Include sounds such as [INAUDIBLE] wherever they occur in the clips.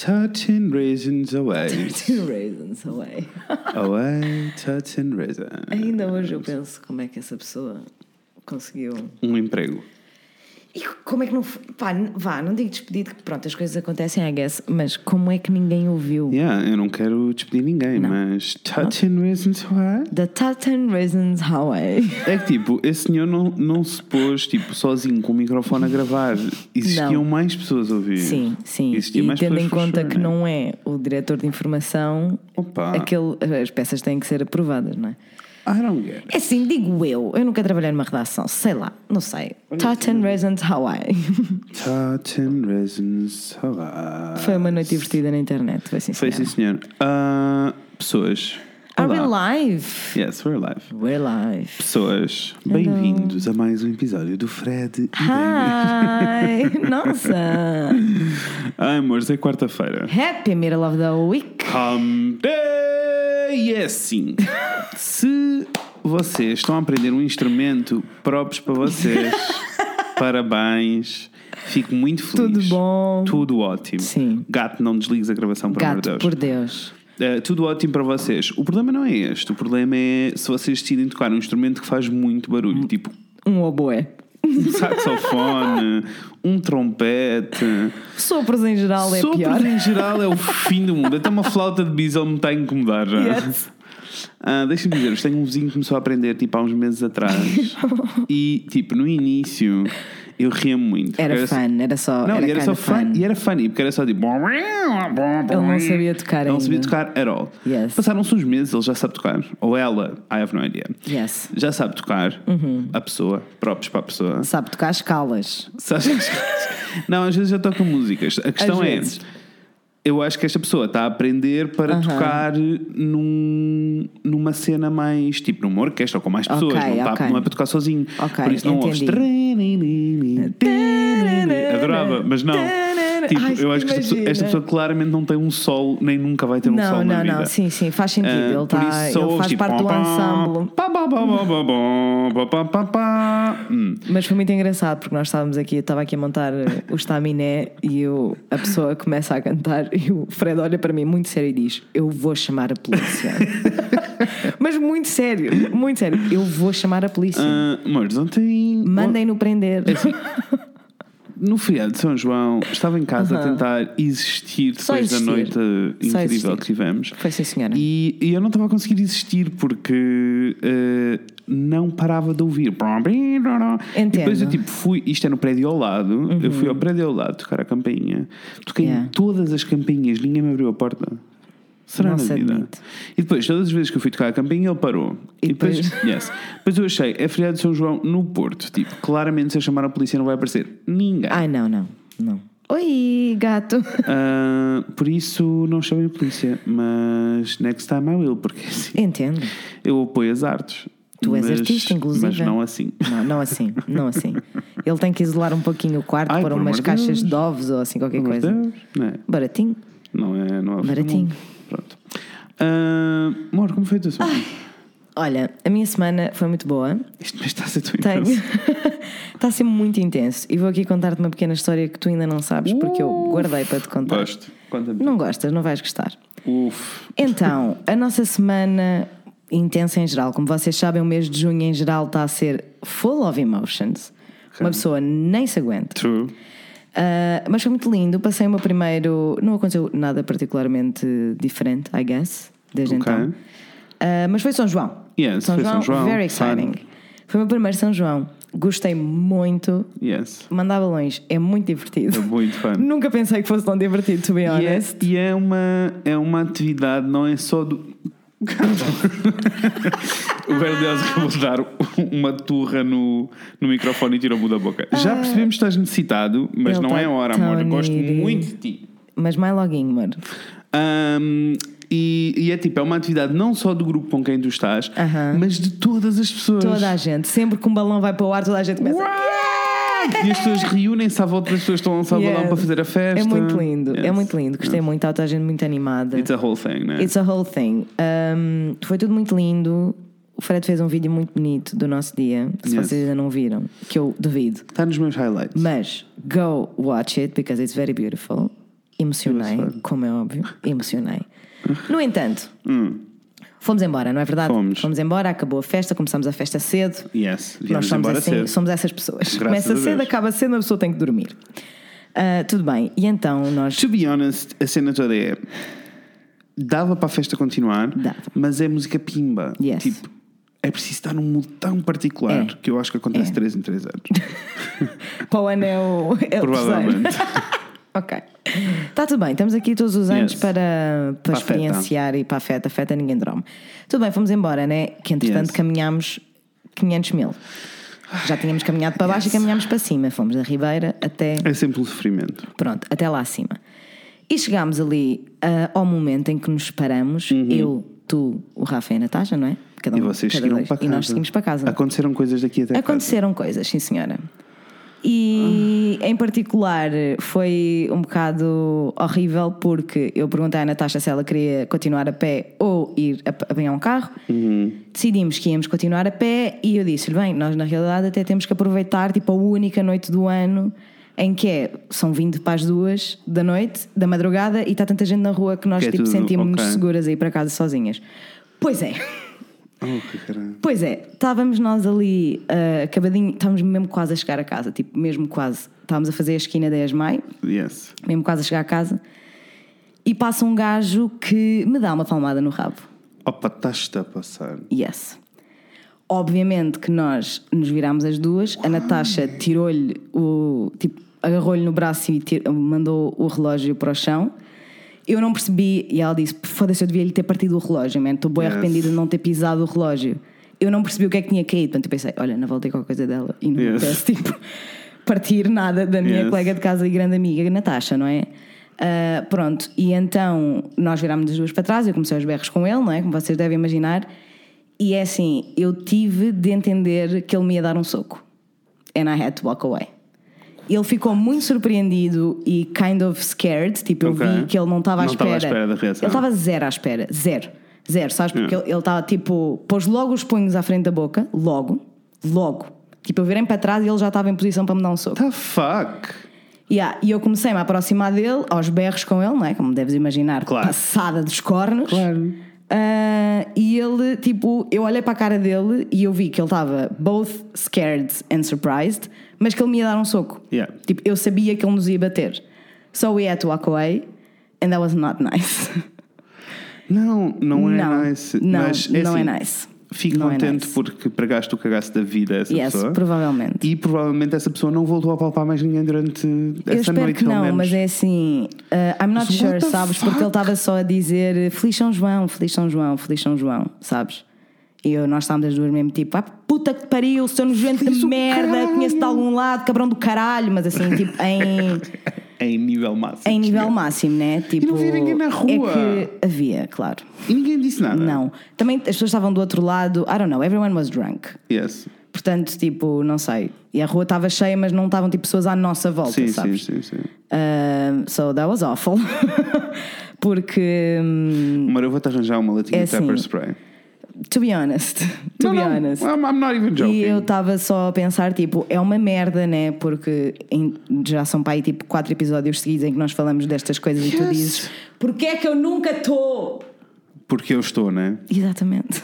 Touching raisins away. Two raisins away. away, touching raisins. Ainda hoje eu penso como é que essa pessoa conseguiu. Um emprego. E como é que não. Pá, vá, não digo despedido, que pronto, as coisas acontecem, I guess, mas como é que ninguém ouviu? Yeah, eu não quero despedir ninguém, mas touching raisins away. The Tartan Raisins Highway. É que tipo, esse senhor não, não se pôs tipo, sozinho com o microfone a gravar. Existiam Não. mais pessoas a ouvir. Sim, sim. Existiam E mais tendo em conta que não é o diretor de informação, Opa, aquele, as peças têm que ser aprovadas, não é? I don't get it. É assim, digo eu, eu nunca trabalhei numa redação, sei lá, não sei. Tartan Raisins Hawaii. Touching raisins away. Foi uma noite divertida na internet, foi assim. Foi sim, senhor. Ah, pessoas. Are we live? Yes, we're live. We're live. Pessoas, bem-vindos a mais um episódio do Fred e Hi! [LAUGHS] Nossa! Ai, amores, é quarta-feira. Happy Middle of the Week! Hump Day! E é assim, se vocês estão a aprender um instrumento próprios para vocês, [LAUGHS] parabéns. Fico muito feliz. Tudo bom? Tudo ótimo. Sim. Gato, não desligues a gravação, de Gato, Deus. por Deus. Uh, tudo ótimo para vocês. O problema não é este. O problema é se vocês decidem tocar um instrumento que faz muito barulho, tipo Um oboé. Um saxofone, um trompete. Sopros em geral é Sopros pior. em geral é o fim do mundo. Até uma flauta de bisel me está a incomodar já. Yes. Ah, Deixa-me dizer, tenho um vizinho que começou a aprender tipo há uns meses atrás. [LAUGHS] e tipo, no início eu ria muito. Era só- fun, era só. Não, era e era só kinda fun. E era funny, porque era só tipo. Ele não sabia tocar Não sabia tocar at all. Yes. Passaram-se uns meses, ele já sabe tocar. Ou ela, I have no idea. Yes. Já sabe tocar. Uhum. A pessoa, próprios para a pessoa. Sabe tocar escalas. Sabes? Não, às vezes já toca músicas. A questão Às é. vezes eu acho que esta pessoa está a aprender para uhum. tocar num, numa cena mais tipo numa orquestra ou com mais pessoas, okay, não, tá, não, é para tocar sozinho. Okay, Por isso não ouves. Adorava, mas não. Tipo, Ai, eu acho que esta pessoa, esta pessoa, claramente não tem um solo, nem nunca vai ter um não, sol. Não, na vida. não, sim, sim, faz sentido. Uh, ele, tá, ele faz tipo, parte pá, do ensemble. Mas foi muito engraçado porque nós estávamos aqui, eu estava aqui a montar o estaminé e eu, a pessoa começa a cantar [LAUGHS] e o Fred olha para mim muito sério e diz: Eu vou chamar a polícia. [LAUGHS] Mas muito sério, muito sério. Eu vou chamar a polícia. Ah, amores, ontem. Mandem-no prender. É assim, No feriado de São João, estava em casa a tentar existir depois da existir. noite Só incrível que tivemos. Foi sim, senhora. E, e eu não estava a conseguir existir porque eh, não parava de ouvir. E depois eu tipo fui, isto é no prédio ao lado, eu fui ao prédio ao lado tocar a campainha, toquei Uhum. Yeah. em todas as campainhas, ninguém me abriu a porta. Será Não na vida? E depois, todas as vezes que eu fui tocar a campainha, ele parou. E depois, depois- [LAUGHS] yes. depois eu achei, é feriado de São João no Porto. Tipo, claramente se eu chamar a polícia não vai aparecer ninguém. Ai, não, não, não. Oi, gato. Ah, por isso não chamei a polícia, mas next time I will, porque assim, Entendo. eu apoio as artes. Tu és mas- artista, inclusive. Mas não assim. Não, não assim, não assim. Ele tem que isolar um pouquinho o quarto Ai, para umas caixas Deus. de ovos ou assim qualquer coisa. Deus, Não é, Baratinho. não é, não é Baratinho. Pronto. Ah, amor, como foi a tua semana? Olha, a minha semana foi muito boa. Isto me está a ser tão intenso. [LAUGHS] Está a ser muito intenso. E vou aqui contar-te uma pequena história que tu ainda não sabes, porque eu guardei para te contar. Gosto. Não gostas, não vais gostar. Uf. Então, a nossa semana intensa em geral, como vocês sabem, o mês de junho em geral está a ser full of emotions. Uma pessoa nem se aguenta. True. Uh, mas foi muito lindo. Passei o meu primeiro. Não aconteceu nada particularmente diferente, I guess, desde Ok. então. Uh, mas foi São João. Yes, São foi João, São João, very fun. exciting. Foi o meu primeiro São João. Gostei muito. Yes. Mandar balões é muito divertido. É muito fun. [LAUGHS] Nunca pensei que fosse tão divertido, to be E é, honest. e é uma, é uma atividade, não é só do. O Velho Deus acabou de dar uma turra no, no microfone e tirou-me da boca. Já percebemos que estás necessitado, mas Ele não tá é hora, amor. Eu gosto muito de ti. Mas mais loguinho, mano. Ahm, e, e é tipo, é uma atividade não só do grupo com quem tu estás, Aham. mas de todas as pessoas. Toda a gente. Sempre que um balão vai para o ar, toda a gente começa. E as pessoas reúnem-se à volta das pessoas que estão a lançar o balão Yes. para fazer a festa. É muito lindo, é Yes. muito lindo. Gostei muito, está toda a gente muito animada. It's a whole thing, né? It's a whole thing. Um, foi tudo muito lindo. O Fred fez um vídeo muito bonito do nosso dia, se Yes. vocês ainda não viram, que eu duvido. Está nos meus highlights. Mas go watch it because it's very beautiful. emocionei, como é óbvio, emocionei. No entanto, hum. Fomos embora, não é verdade? Fomos. Fomos embora, acabou a festa, começamos a festa cedo. Yes, Nós somos assim, cedo. somos essas pessoas. Graças Começa a cedo, Deus. acaba cedo, uma pessoa tem que dormir. Ah, tudo bem, e então nós. To be honest, a cena toda é. Dava para a festa continuar, Dava. mas é música pimba. Yes. Tipo, é preciso estar num mood tão particular É. que eu acho que acontece É. 3 em 3 anos. [LAUGHS] Para o ano é o, é o Provavelmente. [LAUGHS] ok. Está tudo bem, estamos aqui todos os anos Yes. para, para Para experienciar e para a festa. A festa ninguém dorme. Tudo bem, fomos embora, né? Que entretanto Yes. caminhámos 500 mil. Já tínhamos caminhado para baixo e caminhámos para cima. Fomos da Ribeira até. É sempre um sofrimento. Pronto, até lá acima. E chegámos ali ah, ao momento em que nos paramos, eu, tu, o Rafa e a Natasha, não é? Cada Uhum. E vocês seguiram para casa. E nós seguimos para casa. Aconteceram coisas daqui até casa. Aconteceram coisas, sim senhora. E em particular foi um bocado horrível porque eu perguntei à Natasha se ela queria continuar a pé ou ir a apanhar um carro. Decidimos que íamos continuar a pé e eu disse-lhe: bem, nós na realidade até temos que aproveitar tipo a única noite do ano em que é, são 20 para as duas da noite, da madrugada, e está tanta gente na rua que nós Que é tipo, sentimos-nos ok. seguras a ir para casa sozinhas. Pois é. Oh. Pois é, estávamos nós ali, ah, acabadinho, estávamos mesmo quase a chegar a casa, tipo, mesmo quase. Estávamos a fazer a esquina 10 de maio, Yes. mesmo quase a chegar a casa, e passa um gajo que me dá uma palmada no rabo. Opa, estás-te a passar. Yes. Obviamente que nós nos virámos as duas, a Natasha tirou-lhe o. tipo, agarrou-lhe no braço e tir- mandou o relógio para o chão. Eu não percebi, e ela disse: foda-se, eu devia lhe ter partido o relógio, man. Estou bem Yes. arrependida de não ter pisado o relógio. Eu não percebi o que é que tinha caído. Portanto, eu pensei: olha, não voltei qualquer coisa dela. E não Yes. tipo, [LAUGHS] partir nada da minha Yes. colega de casa e grande amiga, Natasha, não é? Ah, pronto, e então nós virámos as duas para trás, eu comecei aos berros com ele, não é? Como vocês devem imaginar. E é assim, eu tive de entender que ele me ia dar um soco. And I had to walk away. Ele ficou muito surpreendido e kind of scared. Tipo, eu Ok. vi que ele não estava à Não estava à espera. espera da reação. Ele estava zero à espera. Zero. Zero, sabes? Porque Yeah. ele estava tipo. Pôs logo os punhos à frente da boca. Logo. Logo. Tipo, eu virei para trás e ele já estava em posição para me dar um soco. The fuck? Yeah, e eu comecei-me a aproximar dele, aos berros com ele, não é? Como deves imaginar, Claro. passada dos cornos. Claro. Ah, e ele, tipo, eu olhei para a cara dele e eu vi que ele estava both scared and surprised, mas que ele me ia dar um soco. Yeah. Tipo, eu sabia que ele nos ia bater. So we had to walk away, and that was not [LAUGHS] nice. Não, não é não, nice. não, mas é não é assim, nice. Fico Não é contente nice. porque pregaste o cagaço da vida a essa Yes, pessoa. provavelmente. E provavelmente essa pessoa não voltou a palpar mais ninguém durante Eu essa espero noite, que pelo não, menos. mas é assim. uh, I'm not Mas sure, sabes? Porque fuck? ele estava só a dizer Feliz São João, Feliz São João, Feliz São João, sabes? E eu, nós estávamos as duas mesmo tipo, ah, puta que pariu, seu nojento de merda, caralho." conheço de algum lado, cabrão do caralho, mas assim, tipo, em, [LAUGHS] Em nível máximo. em nível máximo, né? Tipo, não havia ninguém na rua. É que havia, claro. E ninguém disse nada. Não. Também as pessoas estavam do outro lado, I don't know, everyone was drunk. Yes. Portanto, tipo, não sei. E a rua estava cheia, mas não estavam tipo pessoas à nossa volta, Sim, sim, sabes? sim, sim. Um, so that was awful. [LAUGHS] Porque, hum, Mas eu vou-te arranjar uma latinha É de pepper assim, spray. To be honest, to não, be não, honest. I'm, I'm not even joking. E eu estava só a pensar, tipo, é uma merda, né? Porque em- já são para aí tipo quatro episódios seguidos em que nós falamos destas coisas e tu Yes. dizes Porquê é que eu nunca estou? Porque eu estou, né? Exatamente.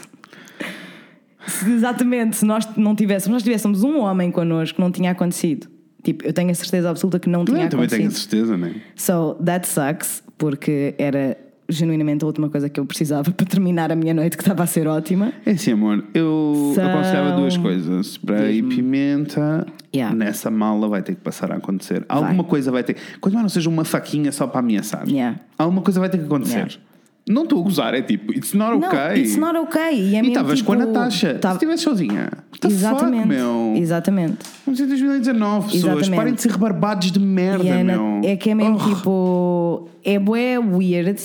Se, exatamente, se nós não tivéssemos, nós tivéssemos um homem connosco, não tinha acontecido. Tipo, eu tenho a certeza absoluta que não tinha Eu também acontecido. tenho a certeza, né? So that sucks, porque era genuinamente a última coisa que eu precisava [LAUGHS] para terminar a minha noite, que estava a ser ótima. É assim, amor, eu São- aconselhava duas coisas: spray e pimenta. Yeah. Nessa mala vai ter que passar a acontecer. Alguma coisa vai ter. Quando mais não seja uma faquinha só para ameaçar. Yeah. Alguma coisa vai ter que acontecer. Yeah. Não estou a gozar, é tipo, it's not Não, okay. it's not okay. E, é estavas com a tipo, Natasha. tava- Se estivesse sozinha. Exatamente. fuck, meu? Exatamente. Estamos em 2019, pessoas. Exatamente. Parem de ser rebarbados de merda, é, meu. é que é mesmo Oh. tipo. É bué weird,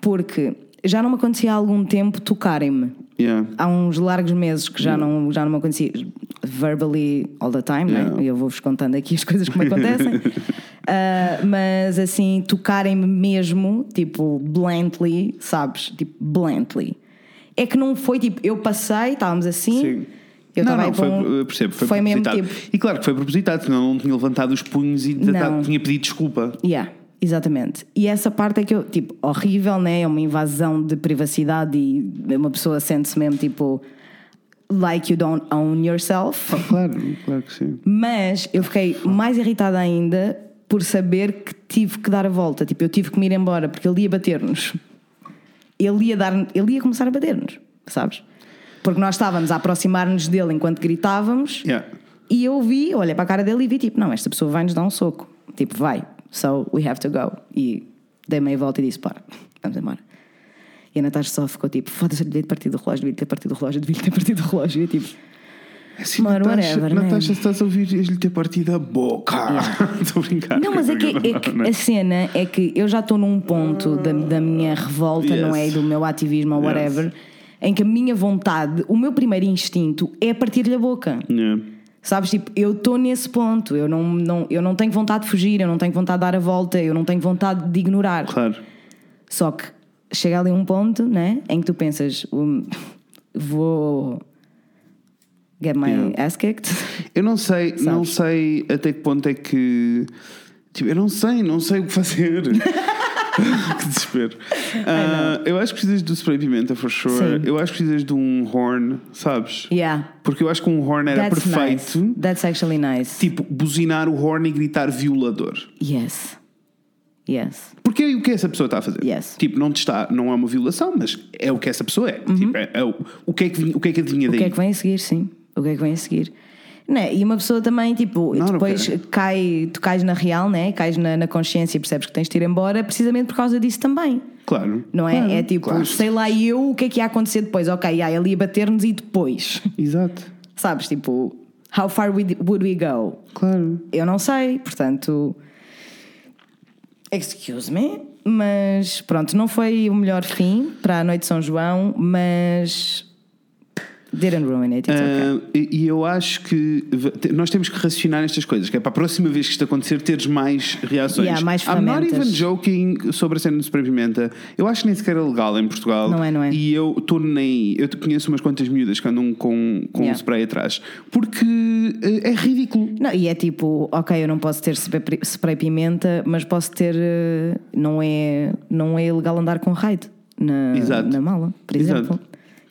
porque já não me acontecia há algum tempo tocarem-me. Yeah. Há uns largos meses que já, não, já não me acontecia verbally all the time, né? Yeah. E eu vou-vos contando aqui as [LAUGHS] coisas como acontecem. [LAUGHS] Ah, mas assim, tocarem-me mesmo, tipo, bluntly, sabes? Tipo, bluntly. É que não foi tipo, eu passei, estávamos assim. Sim. Eu não, não, foi, eu percebo, foi, foi mesmo propositado. tipo. E claro que foi propositado, senão não tinha levantado os punhos e Não. tinha pedido desculpa. Yeah. Exatamente. E essa parte é que eu, tipo, horrível, né? É uma invasão de privacidade e uma pessoa sente-se mesmo tipo. Like you don't own yourself. Ah, claro, claro que sim. Mas eu fiquei mais irritada ainda por saber que tive que dar a volta. Tipo, eu tive que me ir embora porque ele ia bater-nos. Ele ia, dar, ele ia começar a bater-nos, sabes? Porque nós estávamos a aproximar-nos dele enquanto gritávamos. Yeah. E eu vi, olhei para a cara dele e vi tipo, não, esta pessoa vai nos dar um soco. Tipo, vai. So we have to go. E dei meia volta e disse, para, vamos embora. E a Natasha só ficou tipo, foda-se, devia ter partido o relógio, devia ter partido o relógio, devia ter partido o relógio. E eu, tipo, Assim, Mano, Natasha, whatever? Natasha, se estás a ouvir, ias-lhe ter partido a boca. Estou [LAUGHS] a brincar. Não, mas é que, é que a cena é que eu já estou num ponto da, da minha revolta, não é? Yes. Do meu ativismo ou whatever, em que a minha vontade, o meu primeiro instinto é partir-lhe a boca. Yeah. Sabes, tipo, eu estou nesse ponto, eu não, não, eu não tenho vontade de fugir, eu não tenho vontade de dar a volta, eu não tenho vontade de ignorar. Claro. Só que chega ali um ponto, né, em que tu pensas, hum, vou get my Yeah. ass kicked. Eu não sei, [LAUGHS] não sei até que ponto é que. Tipo, eu não sei, não sei o que fazer. [LAUGHS] [LAUGHS] que desespero. Ah, eu acho que precisas do spray pimenta, for sure. Sim. Eu acho que precisas de um horn, sabes? Yeah, Porque eu acho que um horn era that's perfeito. nice. That's actually nice. Tipo, buzinar o horn e gritar violador. Yes. Yes. Porque é o que essa pessoa está a fazer. Yes. Uhum. Tipo, não está, não é uma violação, mas é o que essa pessoa é. Tipo, é, é o, o, que é que, o que é que adivinha O daí? que é que vem a seguir, sim. O que é que vem a seguir? Né? E uma pessoa também, tipo, depois cai, tu cais na real, né? cais na, na consciência e percebes que tens de ir embora precisamente por causa disso também. Claro. Não é? Claro, é tipo, claro. sei lá eu o que é que ia acontecer depois. Ok, ai, ele ia bater-nos e depois. [LAUGHS] Exato. Sabes? Tipo, how far would we go? Claro. Eu não sei, portanto. Excuse me. Mas pronto, não foi o melhor fim para a noite de São João, mas. Didn't ruin it, it's okay. Ah, e, e eu acho que nós temos que racionar estas coisas, que é para a próxima vez que isto acontecer teres mais reações. Yeah, mais I'm not even joking sobre a cena de spray pimenta. Eu acho que nem sequer é legal em Portugal. Não é, não é. E eu estou nem. Eu conheço umas quantas miúdas que andam com, com Yeah. um spray atrás. Porque eh, é ridículo. Não, e é tipo, ok, eu não posso ter spray, pimenta, mas posso ter. eh, Não é, não é ilegal andar com raid na, na mala, por Exato.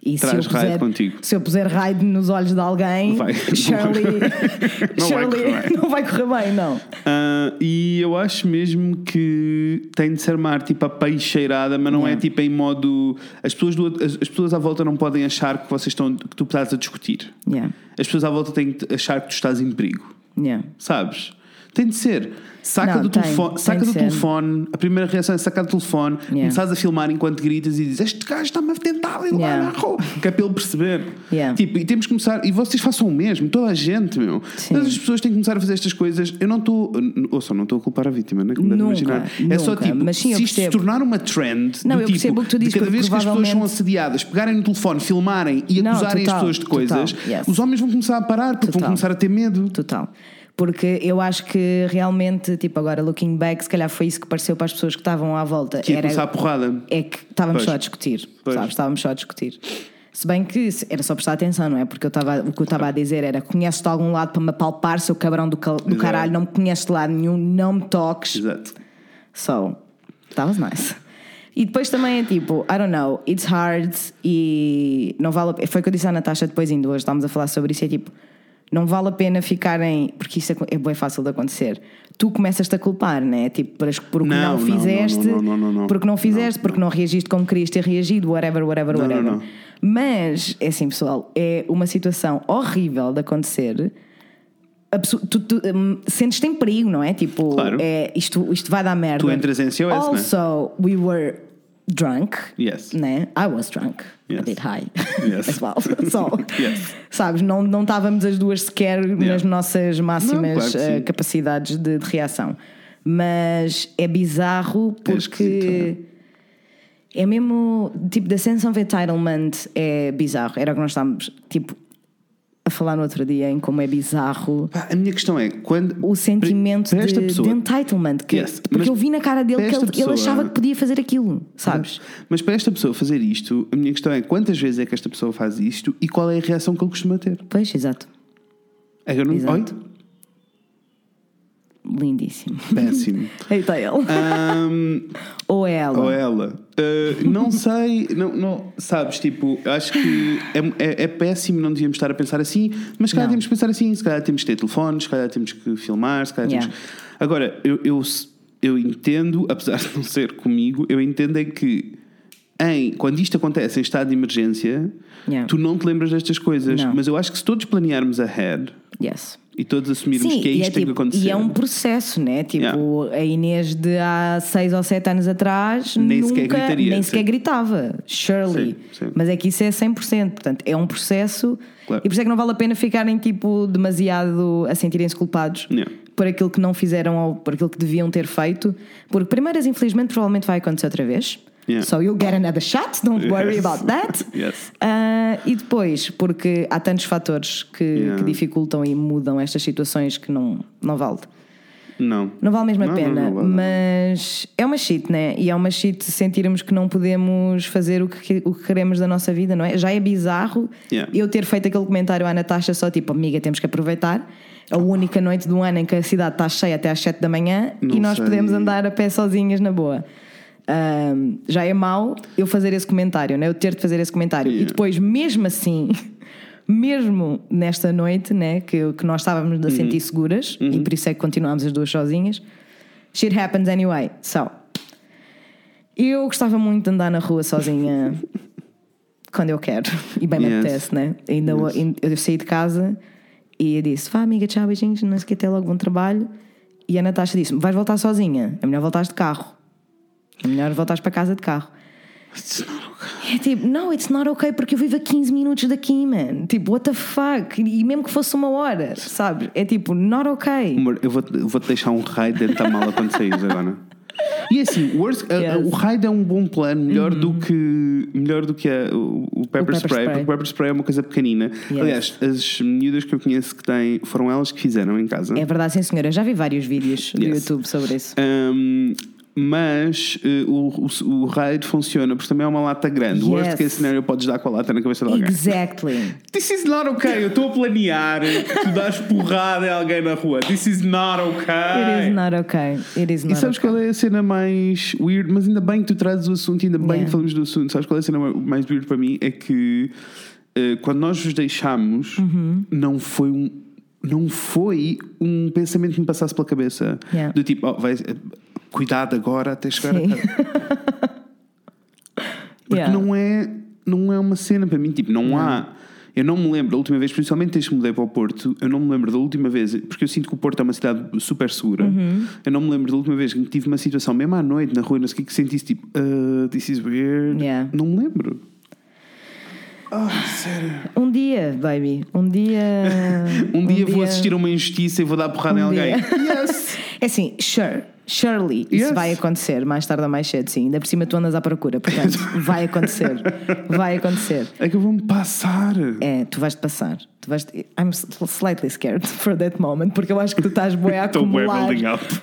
E Traz se eu, puser, contigo. se eu puser raid nos olhos de alguém, Vai. [LAUGHS] Shirley, [LAUGHS] Não vai [LAUGHS] Shirley correr bem. não vai correr bem, não. Ah, e eu acho mesmo que tem de ser armar tipo a peixeirada, mas não é Yeah. tipo em modo. As pessoas, do, as, as pessoas à volta não podem achar que vocês estão que tu estás a discutir. Yeah, As pessoas à volta têm que achar que tu estás em perigo. yeah. Sabes? Tem de ser. Saca Não, do tem, telefone, tem saca do ser. telefone, a primeira reação é sacar do telefone, Yeah. começares a filmar enquanto gritas e dizes este gajo está-me a tentar levar Yeah. na rua, que é para ele perceber. Yeah. Tipo, e temos que começar, e vocês façam o mesmo, toda a gente, meu. Sim. Todas as pessoas têm que começar a fazer estas coisas. Eu não estou, ouça, não estou a culpar a vítima, né? Como deve Nunca, imaginar. É só nunca. tipo, Mas sim, se isto se tornar uma trend, Não, do eu tipo, o que tu dizes, de cada vez que as pessoas são provavelmente- assediadas, pegarem no telefone, filmarem e Não, acusarem total, as pessoas de coisas, yes. os homens vão começar a parar porque vão Total. começar a ter medo. Total. Porque eu acho que realmente, tipo, agora looking back, se calhar foi isso que pareceu para as pessoas que estavam à volta. Que ia Era, começar a porrada. é que estávamos Pois. só a discutir, Pois. sabes? Estávamos só a discutir. Se bem que era só prestar atenção, não é? Porque eu estava, o que eu estava a dizer era: conheces de algum lado para me apalpar, seu cabrão do, cal- do caralho, não me conheces de lado nenhum, não me toques. Exato. So, that was nice. E depois também é tipo, I don't know, it's hard e não vale a pena. Foi o que eu disse à Natasha depois, ainda hoje estávamos a falar sobre isso. É tipo, não vale a pena ficarem. Porque isso é, é bem fácil de acontecer. Tu começas-te a culpar, né? Tipo, por, as- por o que Não, não, fizeste, não, não, porque não fizeste, porque não reagiste como querias ter reagido, whatever, whatever, whatever. Mas, é assim, pessoal, é uma situação horrível de acontecer. Absu- Tu, tu, hum, sentes-te em perigo, não é? Tipo, Claro. é, isto, isto vai dar merda. Tu entras em SOS, né? Also, we were drunk. Yes. Né? I was drunk. Yes. A bit high. [LAUGHS] Yes. As well. [LAUGHS] So, Yes. Sabes, não, não estávamos as duas sequer nas nossas máximas Não, claro sim. capacidades de, de reação. Mas é bizarro É porque. É mesmo. Tipo, da sense of entitlement é bizarro. Era o que nós estávamos, tipo, a falar no outro dia em como é bizarro Pá, a minha questão é quando o sentimento para esta de, pessoa- de entitlement. Que, Yes, porque eu vi na cara dele para que ele, esta ele pessoa- achava que podia fazer aquilo, sabes? Mas para esta pessoa fazer isto, a minha questão é quantas vezes é que esta pessoa faz isto e qual é a reação que ele costuma ter? Pois, exato. É que eu não. Exato. Oi? Lindíssimo. Péssimo. [LAUGHS] Eita ele. Um, [LAUGHS] ou ela. Ou ela. Uh, não sei, não, não, sabes, tipo, acho que é, é, é, péssimo, não devíamos estar a pensar assim, mas se calhar temos que pensar assim, se calhar temos que ter telefones, se calhar temos que filmar, se calhar yeah. temos Agora, eu, eu, eu entendo, [LAUGHS] apesar de não ser comigo, eu entendo é que em, quando isto acontece em estado de emergência, yeah. tu não te lembras destas coisas. Não. Mas eu acho que se todos planearmos ahead yes. E todos assumirmos Sim, que é isto é, tipo, que acontecer. E é um processo, né? Tipo, yeah. a Inês de há 6 ou 7 anos atrás nem nunca, sequer gritaria, nem sequer gritava. Surely. Sim, sim. Mas é que isso é 100%. Portanto, é um processo. Claro. E por isso é que não vale a pena ficarem tipo demasiado a sentirem-se culpados. Yeah por aquilo que não fizeram ou por aquilo que deviam ter feito, porque primeiras, infelizmente, provavelmente vai acontecer outra vez. Yeah. So you'll get another shot, don't yes. worry about that. [LAUGHS] yes. Uh, e depois, porque há tantos fatores que, yeah. que, dificultam e mudam estas situações que não, não vale. Não. Não vale mesmo a pena. Não, não vale, mas é uma shit, né? E é uma shit sentirmos que não podemos fazer o que, o que queremos da nossa vida, não é? Já é bizarro yeah. eu ter feito aquele comentário à Natasha só tipo, amiga, temos que aproveitar. A única noite do ano em que a cidade está cheia até às 7 da manhã não e nós sei. podemos andar a pé sozinhas na boa. Um, já é mau eu fazer esse comentário, né? eu ter de fazer esse comentário. Yeah. E depois, mesmo assim, [LAUGHS] mesmo nesta noite, né? que, que nós estávamos a sentir uhum. seguras, uhum. e por isso é que continuámos as duas sozinhas, shit happens anyway. So, eu gostava muito de andar na rua sozinha [LAUGHS] quando eu quero, e bem yes. me apetece, né? Ainda yes. eu, eu saí de casa e eu disse: Vá, amiga, tchau, beijinhos, não sei o que, até logo, bom trabalho. E a Natasha disse: Vais voltar sozinha, é melhor voltares de carro. Melhor voltares para casa de carro. It's not okay. É tipo, não, it's not okay porque eu vivo a 15 minutos daqui, man. Tipo, what the fuck? E mesmo que fosse uma hora, sabes? É tipo, not okay. Amor, eu vou-te vou deixar um raio dentro da mala quando saís agora. E assim, worst, yes. uh, o raid é um bom plano, melhor do uhum. que melhor do que a, o, o, pepper, o pepper spray, spray, porque o pepper spray é uma coisa pequenina. Yes. Aliás, as miúdas que eu conheço que têm foram elas que fizeram em casa. É verdade, sim, senhora. Já vi vários vídeos no YouTube sobre isso. Um, mas uh, o, o, o raid funciona porque também é uma lata grande. Yes. Worst case scenario podes dar com a lata na cabeça de alguém. Exactly. This is not okay. Eu estou a planear, tu dás porrada a alguém na rua. This is not okay. It is not okay. It is not e sabes okay. qual é a cena mais weird? Mas ainda bem que tu trazes o assunto, ainda bem yeah. que falamos do assunto. Sabes qual é a cena mais weird para mim? É que uh, quando nós vos deixámos, uhum. não foi um não foi um pensamento que me passasse pela cabeça. Yeah. Do tipo, oh, vai, cuidado agora até chegar Sim. a casa. [LAUGHS] Porque yeah. não, é, não é uma cena para mim, tipo, não, não. há. Eu não me lembro da última vez, principalmente desde que mudei para o Porto, eu não me lembro da última vez, porque eu sinto que o Porto é uma cidade super segura. Uhum. Eu não me lembro da última vez que tive uma situação, mesmo à noite, na rua, não sei o que, que sentisse tipo, uh, this is weird. Yeah. Não me lembro. Oh, sério. Um dia, baby. Um dia. um, [LAUGHS] um dia, dia, vou assistir a uma injustiça e vou dar porrada um em alguém. yes. [LAUGHS] É assim, sure. Surely isso yes. vai acontecer mais tarde ou mais cedo, sim. Ainda por cima tu andas à procura, portanto, [LAUGHS] vai acontecer. Vai acontecer. É que eu vou-me passar. É, tu vais-te passar. Tu vais I'm slightly scared for that moment, porque eu acho que tu estás boi a [LAUGHS] acumular.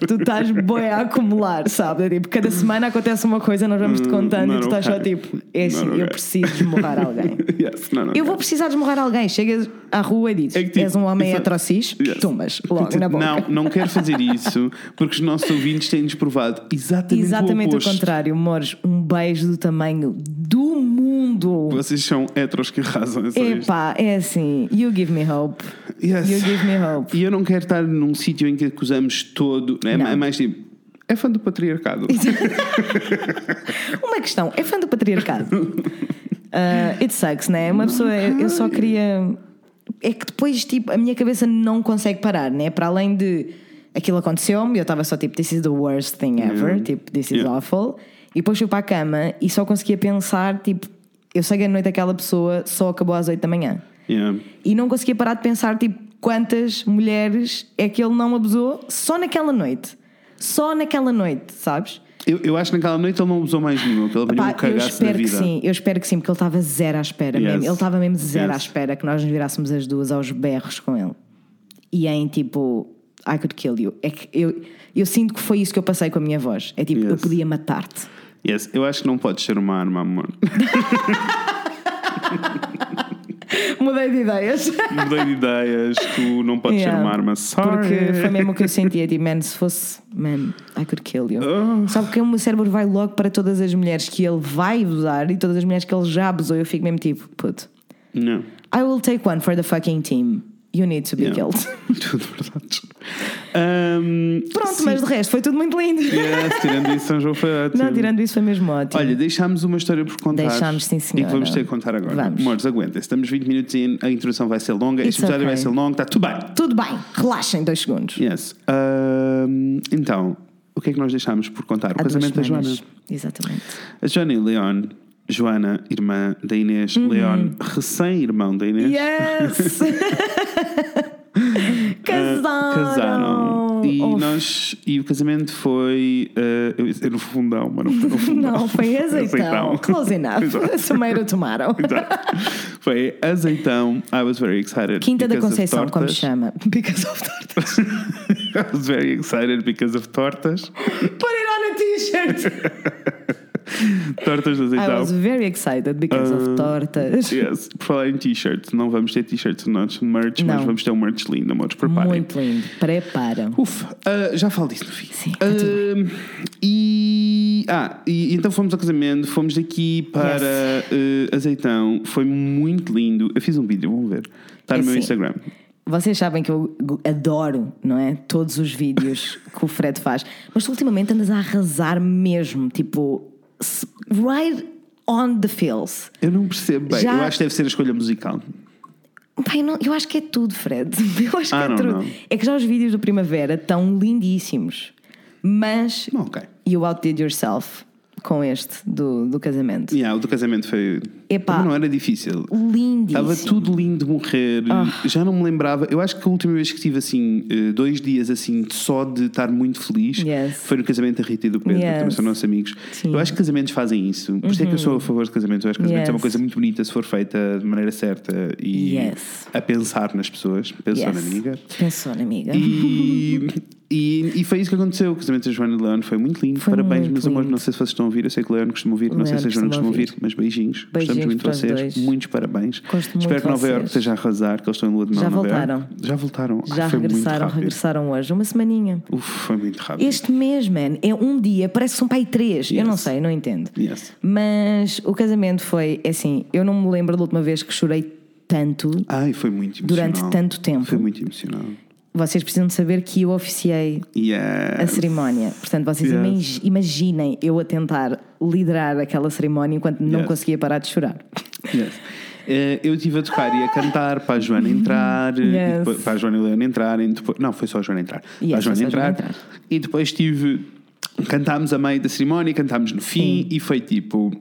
tu estás boi a acumular, sabe? É tipo, cada semana acontece uma coisa, nós vamos te hum, contando e tu estás só tipo, é assim, eu preciso desmorrar alguém. [LAUGHS] yes, não, não, eu vou precisar desmorrar alguém. Chegas à rua e dizes, é tipo, és um homem heterocis, yes. tumbas logo na boca. Não, não quero fazer isso, porque os nossos ouvintes têm-nos provado exatamente, exatamente o, o contrário. Mores, um beijo do tamanho do mundo. Vocês são heteros que arrasam. Epá, é assim, you give me hope. Yes. You give me hope. E eu não quero estar num sítio em que acusamos todo. É, é mais tipo. É fã do patriarcado. [LAUGHS] Uma questão, é fã do patriarcado. [LAUGHS] Uh, it sucks, né? Uma pessoa, eu só queria. É que depois, tipo, a minha cabeça não consegue parar, né? Para além de aquilo aconteceu-me, eu estava só tipo, this is the worst thing ever, yeah. tipo, this is yeah. awful. E depois fui para a cama e só conseguia pensar, tipo, eu sei que a noite aquela pessoa só acabou às 8 da manhã. Yeah. E não conseguia parar de pensar, tipo, quantas mulheres é que ele não abusou só naquela noite. Só naquela noite, sabes? Eu, eu acho que naquela noite ele não abusou mais nenhum, que ele veio um eu espero que sim, eu espero que sim, porque ele estava zero à espera yes. mesmo. Ele estava mesmo zero yes. à espera que nós nos virássemos as duas aos berros com ele. E em tipo, I could kill you. É que eu, eu sinto que foi isso que eu passei com a minha voz. É tipo, yes. eu podia matar-te. Yes, eu acho que não podes ser uma arma, amor. [LAUGHS] Mudei de ideias. [LAUGHS] Mudei de ideias, tu não podes yeah. ser uma arma. Sorry. Porque foi mesmo o que eu sentia, tipo, man, se fosse, man, I could kill you. Oh. Só porque o meu cérebro vai logo para todas as mulheres que ele vai abusar e todas as mulheres que ele já abusou, eu fico mesmo tipo, puto. Não. I will take one for the fucking team. You need to be yeah. killed. [LAUGHS] Tudo verdade. Um, Pronto, sim. mas de resto foi tudo muito lindo. Yes, tirando isso, São João foi ótimo. Não, tirando isso foi mesmo ótimo. Olha, deixámos uma história por contar. Deixámos, sim, senhora. E que vamos ter que contar agora. Vamos. Amores, aguenta. Estamos 20 minutos e a introdução vai ser longa. It's este episódio okay. vai ser longo, está tudo bem. Tudo bem, relaxem dois segundos. Yes. Um, então, o que é que nós deixámos por contar? O Há casamento da Joana. Exatamente. A Joana e Leon Joana, irmã da Inês, uhum. Leon, recém-irmão da Inês. Yes! [LAUGHS] [LAUGHS] casaram! Uh, casaram. E, nós, e o casamento foi. Uh, eu dizer no fundão, mas não foi no fundão. não, foi [LAUGHS] azeitão. azeitão. Close enough. Tomato, tomato. foi azeitão. I was very excited. Quinta da Conceição, como chama? Because of tortas. I was very excited because of tortas. Put it on a t-shirt! [LAUGHS] tortas de azeitão. I was very excited because uh, of ah, tortas. Yes. Por falar em t-shirts, não vamos ter t-shirts no nosso merch, não. mas vamos ter um merch lindo, amores. Preparem. Muito lindo. Prepara. Uf, uh, já falo disso no fim. Sim. Uh, e. Ah, e então fomos ao casamento, fomos daqui para yes. Azeitão. Foi muito lindo. Eu fiz um vídeo, vamos ver. Está no é meu assim. Instagram. Vocês sabem que eu adoro, não é? Todos os vídeos [LAUGHS] que o Fred faz. Mas tu ultimamente andas a arrasar mesmo. Tipo, right on the feels. Eu não percebo bem. Já... Eu acho que deve ser a escolha musical. Pai, não, eu acho que é tudo, Fred. [LAUGHS] Eu acho ah, que é não, tudo. Não. É que já os vídeos do Primavera estão lindíssimos. Mas okay. you outdid yourself com este do, do casamento. Yeah, o do casamento foi. Epá, não era difícil. Lindíssimo. Estava tudo lindo de morrer. Oh. Já não me lembrava. Eu acho que a última vez que estive assim, eh, dois dias assim, só de estar muito feliz, yes. foi no casamento da Rita e do Pedro, yes. que também são nossos amigos. Sim. Eu acho que casamentos fazem isso. Por isso uhum. é que eu sou a favor de casamentos. Eu acho que casamentos yes. é uma coisa muito bonita se for feita de maneira certa e a pensar nas pessoas. Pensou na amiga. Pensou na amiga. E. E, e foi isso que aconteceu. O casamento da Joana e Leon foi muito lindo. Foi Parabéns, muito meus lindo. amores. Não sei se vocês estão a ouvir. Eu sei que o Leon costuma ouvir. Não sei se a Joana costuma ouvir, mas beijinhos. beijinhos Gostamos muito de vocês. Muitos parabéns. Gosto Espero que Nova Iorque esteja a arrasar, que eles estão em lua de mel. Já voltaram. Já voltaram. Já Ai, regressaram, regressaram hoje. Uma semaninha. Uf, foi muito rápido. Este mês, man, é um dia. Parece que são pai três. Yes. Eu não sei, não entendo. Yes. Mas o casamento foi é assim. Eu não me lembro da última vez que chorei tanto. Ai, foi muito emocional. Durante tanto tempo. Foi muito emocional vocês precisam de saber que eu oficiei yes. a cerimónia. Portanto, vocês yes. imaginem eu a tentar liderar aquela cerimónia enquanto yes. não conseguia parar de chorar. Uh, eu estive a tocar e a cantar para a Joana entrar, depois, para a Joana e Leona entrarem, depois, não, foi só a Joana entrar. para a Joana entrar, entrar, E depois tive. Cantámos a meio da cerimónia, cantámos no fim Sim. e foi tipo.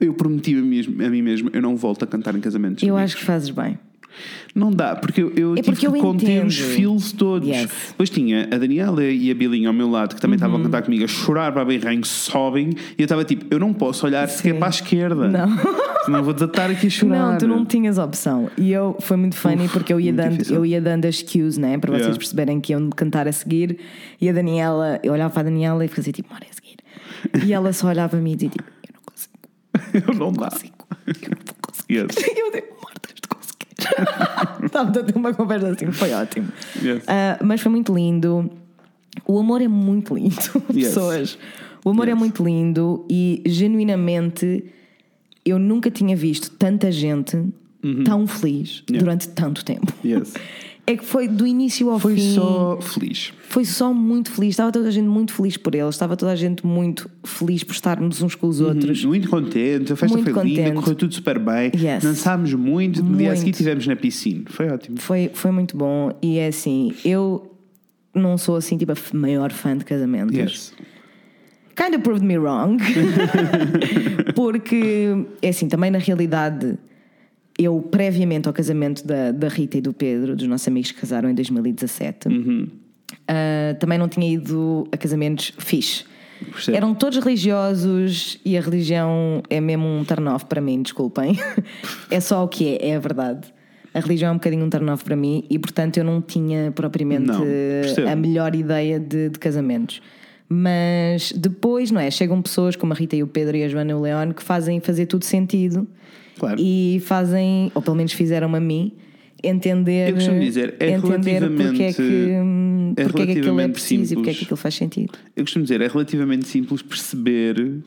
Eu prometi a mim, mesmo, a mim mesmo, eu não volto a cantar em casamentos. Eu acho que fazes bem. Não dá, porque eu, eu é tive que conter os feels todos. Yes. Depois tinha a Daniela e a Bilinha ao meu lado, que também estavam uhum. a cantar comigo, a chorar para bem ranho, sobem, e eu estava tipo, eu não posso olhar Sim. sequer para a esquerda. Não. [LAUGHS] Senão vou desatar aqui a chorar. Não, tu não tinhas opção. E eu foi muito funny Uf, porque eu ia, dando, eu ia dando as cues, né? Para vocês yeah. perceberem que iam cantar a seguir. E a Daniela, eu olhava para a Daniela e fazia tipo, mora a seguir. E ela só olhava para mim e dizia tipo, eu não consigo. [LAUGHS] eu não, não dá. consigo. Eu não vou conseguir. Yes. [LAUGHS] eu digo, Estava a ter uma conversa assim, foi ótimo. Yes. Uh, mas foi muito lindo. O amor é muito lindo, [LAUGHS] yes. pessoas. O amor é yes. é muito lindo e genuinamente eu nunca tinha visto tanta gente uhum. tão feliz yeah. durante tanto tempo. Yes. [LAUGHS] É que foi do início ao foi fim. Foi só feliz. Foi só muito feliz. Estava toda a gente muito feliz por eles. Estava toda a gente muito feliz por estarmos uns com os uhum. outros. Muito contente. A festa muito foi contente. linda. Correu tudo super bem. Yes. Dançámos muito. No dia a seguir estivemos na piscina. Foi ótimo. Foi, foi muito bom. E é assim, eu não sou assim tipo a maior fã de casamentos. Yes. Kind of proved me wrong. [LAUGHS] Porque, é assim, também na realidade eu, previamente ao casamento da, da Rita e do Pedro, dos nossos amigos que casaram em 2017, uhum. uh, também não tinha ido a casamentos fixe. Eram todos religiosos e a religião é mesmo um turn-off para mim, desculpem. [LAUGHS] é só o que é, é a verdade. A religião é um bocadinho um turn-off para mim e, portanto, eu não tinha propriamente não, a melhor ideia de, de, casamentos. Mas depois, não é? Chegam pessoas como a Rita e o Pedro e a Joana e o León que fazem fazer tudo sentido Claro. E fazem, ou pelo menos fizeram a mim, entender, Eu costumo dizer, é entender porque é que, é porque é que aquilo é relativamente preciso e porque é simples. que aquilo faz sentido. Eu costumo dizer, é relativamente simples perceber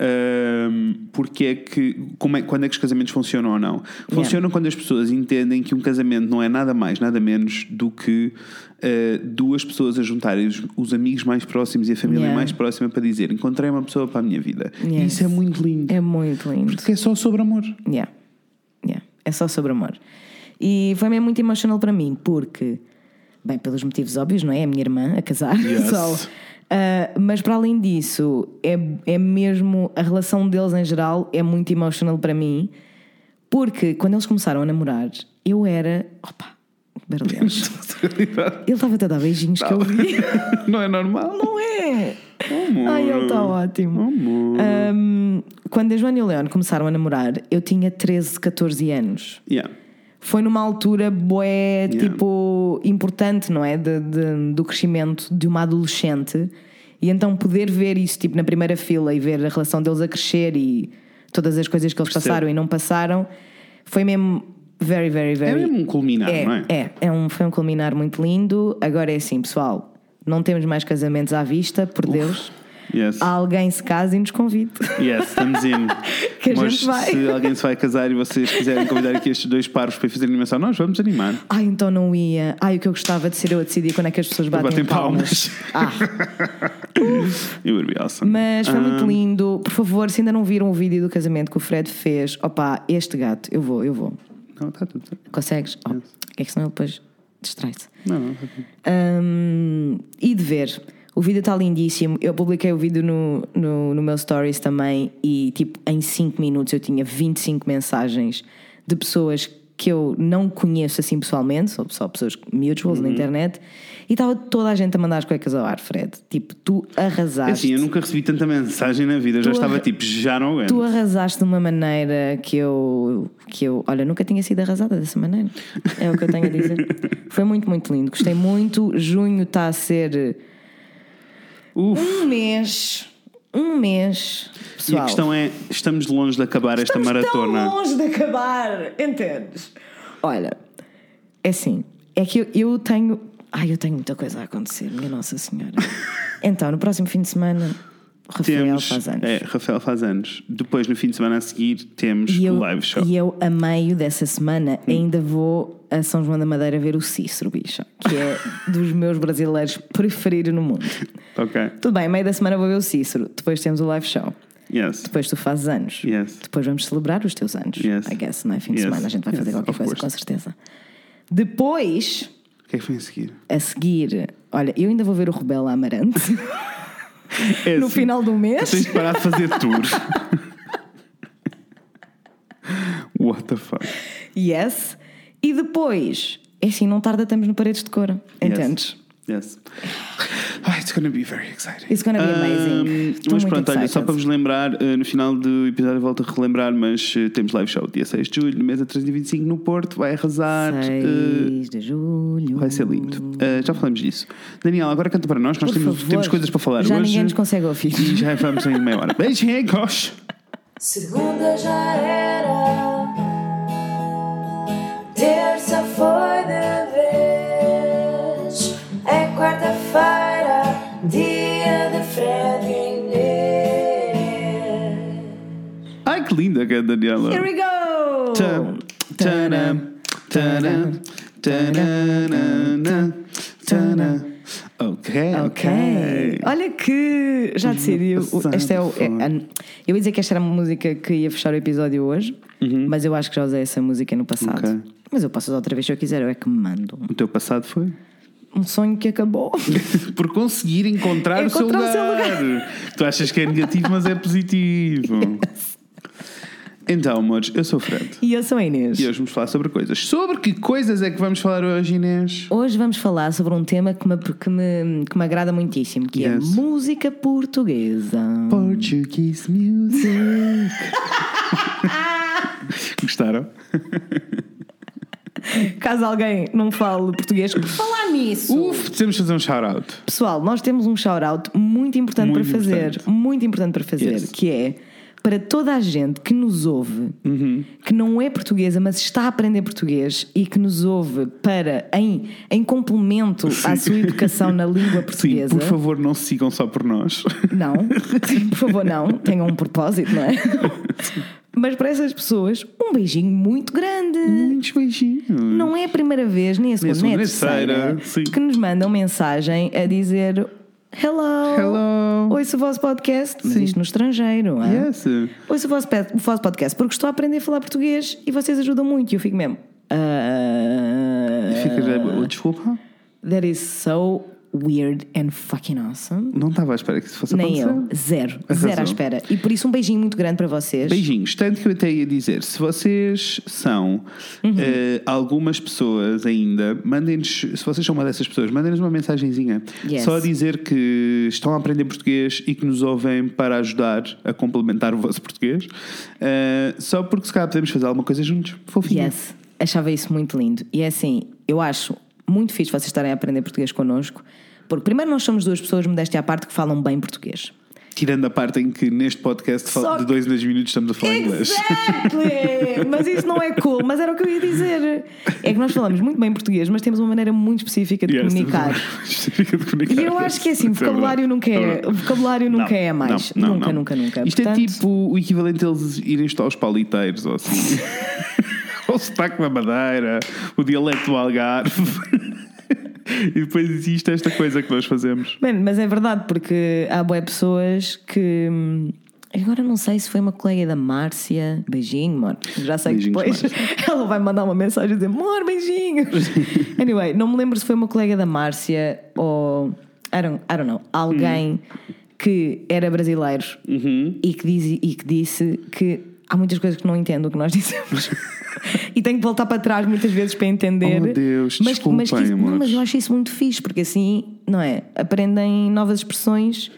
ahm, porque é que, como é, quando é que os casamentos funcionam ou não. Funcionam quando as pessoas entendem que um casamento não é nada mais, nada menos do que ah, duas pessoas a juntarem os, os amigos mais próximos e a família Yeah. mais próxima para dizer encontrei uma pessoa para a minha vida. E Yes. isso é muito lindo. É muito lindo. Porque é só sobre amor. Yeah. Yeah. É só sobre amor. E foi mesmo muito emotional para mim, porque, bem, pelos motivos óbvios, não é? É a minha irmã a casar. [LAUGHS] Yes. So, ah, mas para além disso, é, é mesmo a relação deles em geral é muito emotional para mim, porque quando eles começaram a namorar, eu era. Opa. [LAUGHS] Ele estava a dar beijinhos que eu vi. [LAUGHS] não é normal? Não é? Amor. Ai, ele está ótimo. Um, quando a Joana e o Leon começaram a namorar, eu tinha 13, 14 anos. Yeah. Foi numa altura bué, tipo, importante, não é? De, de- do crescimento de uma adolescente. E então poder ver isso, tipo, na primeira fila e ver a relação deles a crescer e todas as coisas que eles Percebo. passaram e não passaram, foi mesmo very, very, É very... mesmo um culminar, É, não é? é, é um, foi um culminar muito lindo. Agora é assim, pessoal, não temos mais casamentos à vista, por Deus. Yes. Alguém se casa e nos convide. Yes, estamos in. [LAUGHS] Que a Mas gente vai. se alguém se vai casar e vocês quiserem convidar aqui estes dois paros para fazer animação, nós vamos animar. Ai, então não ia. Ai, o que eu gostava de ser eu a decidir quando é que as pessoas batem, Batem palmas. Ah, It would be awesome. mas foi Ah, muito lindo. Por favor, se ainda não viram o vídeo do casamento que o Fred fez, opá, este gato, eu vou, eu vou. Não, está tudo certo. Consegues? Oh, é que senão ele depois distrai-se. Não, não, está tudo. Hum, e de ver. O vídeo está lindíssimo. Eu publiquei o vídeo no, no, no meu stories também e, tipo, em 5 minutos eu tinha 25 mensagens de pessoas que eu não conheço assim pessoalmente, só, só pessoas mutuals na internet, e estava toda a gente a mandar as cuecas ao ar, Fred. Tipo, tu arrasaste. assim, eu nunca recebi tanta mensagem na vida, já estava tipo, já não aguento. Tu arrasaste de uma maneira que eu, que eu, olha, nunca tinha sido arrasada dessa maneira. É o que eu tenho a dizer. [LAUGHS] Foi muito, muito lindo. Gostei muito. Junho está a ser Uf, um mês. Um mês. e a Pessoal, questão é, estamos longe de acabar esta estamos maratona. tão longe de acabar. Entendes? Olha, é assim. É que eu, eu tenho. Ai, eu tenho muita coisa a acontecer, minha Nossa Senhora. [LAUGHS] então, no próximo fim de semana, Rafael Temos, faz anos. é, Rafael faz anos. Depois, no fim de semana a seguir, temos E eu, o live show. e eu, a meio dessa semana, Hum. ainda vou a São João da Madeira ver o Cícero, bicha, que é dos meus brasileiros preferidos no mundo. Ok. Tudo bem, meio da semana vou ver o Cícero, depois temos o live show, Yes. depois tu fazes anos, Yes. depois vamos celebrar os teus anos. Yes. I guess, não é? Fim de Yes. semana, a gente vai Yes, fazer qualquer of coisa, course. com certeza. Depois, O que é que foi a seguir? a seguir, olha, eu ainda vou ver o Rebelo Amarante [LAUGHS] É no assim, final do mês. Tens de parar de fazer tour. [LAUGHS] What the fuck? Yes. E depois, é assim, não tarda, estamos no Paredes de Cora. Entendes? Yes. Ah, it's gonna be very exciting. It's gonna be amazing. Um, mas muito pronto, olha, só excited. para vos lembrar, uh, no final do episódio volto a relembrar, mas uh, temos live show dia 6 de julho, no mesa 325 no Porto, vai arrasar. uh, 6 de julho. vai ser lindo. Uh, já falamos disso. Daniel, agora canta para nós, nós temos, temos coisas para falar Já hoje. ninguém nos consegue ouvir. E já vamos em meia hora. Beijinhos! Segunda já era, Ai, que é a Daniela. Here we go! Tana. Ok, Ok. ok. Olha que já decidiu. passado Este é o, é- eu ia dizer que esta era a música que ia fechar o episódio hoje, mas eu acho que já usei essa música no passado. Uhum. Ok. Mas eu posso usar outra vez se eu quiser, eu é que me mando. O teu passado foi? Um sonho que acabou. [LAUGHS] Por conseguir encontrar, [LAUGHS] o, seu Encontrar lugar. o seu Tu achas que é negativo, mas é positivo. [LAUGHS] Então, amores, eu sou o Fred. e eu sou a Inês. E hoje vamos falar sobre coisas. Sobre que coisas é que vamos falar hoje, Inês? Hoje vamos falar sobre um tema que me, que me, que me agrada muitíssimo, que é Yes. música portuguesa. Portuguese music. [LAUGHS] Gostaram? Caso alguém não fale português, falar nisso. Uf, temos de fazer um shout-out. Pessoal, nós temos um shout-out muito importante Muito para fazer, importante. muito importante para fazer, Yes. que é para toda a gente que nos ouve, Uhum. que não é portuguesa, mas está a aprender português e que nos ouve para em, em complemento à sua educação na língua [LAUGHS] Sim, portuguesa. por favor, não se sigam só por nós. Não, Sim, por favor, não. Tenham um propósito, não é? [LAUGHS] Mas para essas pessoas, um beijinho muito grande. Muitos beijinhos. Não é a primeira vez, nem a segunda, nem a terceira, terceira, sim. que nos mandam mensagem a dizer Hello, Hello. ouço o vosso podcast, mas Sim. isto no estrangeiro, é? Yes. Ouço o vosso, o vosso podcast porque estou a aprender a falar português e vocês ajudam muito. E eu fico mesmo. "Ah, Fica já. oh, Desculpa. that is so weird and fucking awesome. Não estava à espera que isso fosse Nem acontecer. eu, zero, A zero à espera. E por isso um beijinho muito grande para vocês. Beijinhos, tanto que eu até ia dizer, se vocês são Uhum. eh, algumas pessoas ainda, mandem-nos, se vocês são uma dessas pessoas, mandem-nos uma mensagenzinha. Yes. Só a dizer que estão a aprender português e que nos ouvem para ajudar a complementar o vosso português. Eh, só porque se calhar podemos fazer alguma coisa juntos. Fofinho. Yes, achava isso muito lindo. E é assim, eu acho muito fixe vocês estarem a aprender português connosco, porque primeiro nós somos duas pessoas, modéstia à parte, que falam bem português. Tirando a parte em que neste podcast Só de dois em dois minutos estamos a falar inglês. Exactly! [LAUGHS] mas isso não é cool, mas era o que eu ia dizer. É que nós falamos muito bem português, mas temos uma maneira muito específica de Yes, comunicar. específica de comunicar. E eu acho que é assim, Isso vocabulário verdade. nunca é, o vocabulário nunca Não, é mais. não, não, nunca, nunca, nunca. Isto é Portanto, tipo o equivalente a eles irem estudar aos pauliteiros ou assim. [LAUGHS] o sotaque da Madeira, o dialeto do Algarve. [LAUGHS] e depois existe esta coisa que nós fazemos. Bem, mas é verdade, porque há boas pessoas que. hum, Agora não sei se foi uma colega da Márcia. Beijinho, amor. Já sei Beijinhos, que depois [LAUGHS] ela vai mandar uma mensagem dizer: amor, beijinhos. [LAUGHS] anyway, não me lembro se foi uma colega da Márcia ou. I don't, I don't know. Alguém que era brasileiro e, que diz, e que disse que há muitas coisas que não entendo o que nós [LAUGHS] dizemos. e tenho que voltar para trás muitas vezes para entender. Oh, Deus, mas, mas, que desculpem, não, mas eu acho isso muito fixe, porque assim, não é? Aprendem novas expressões.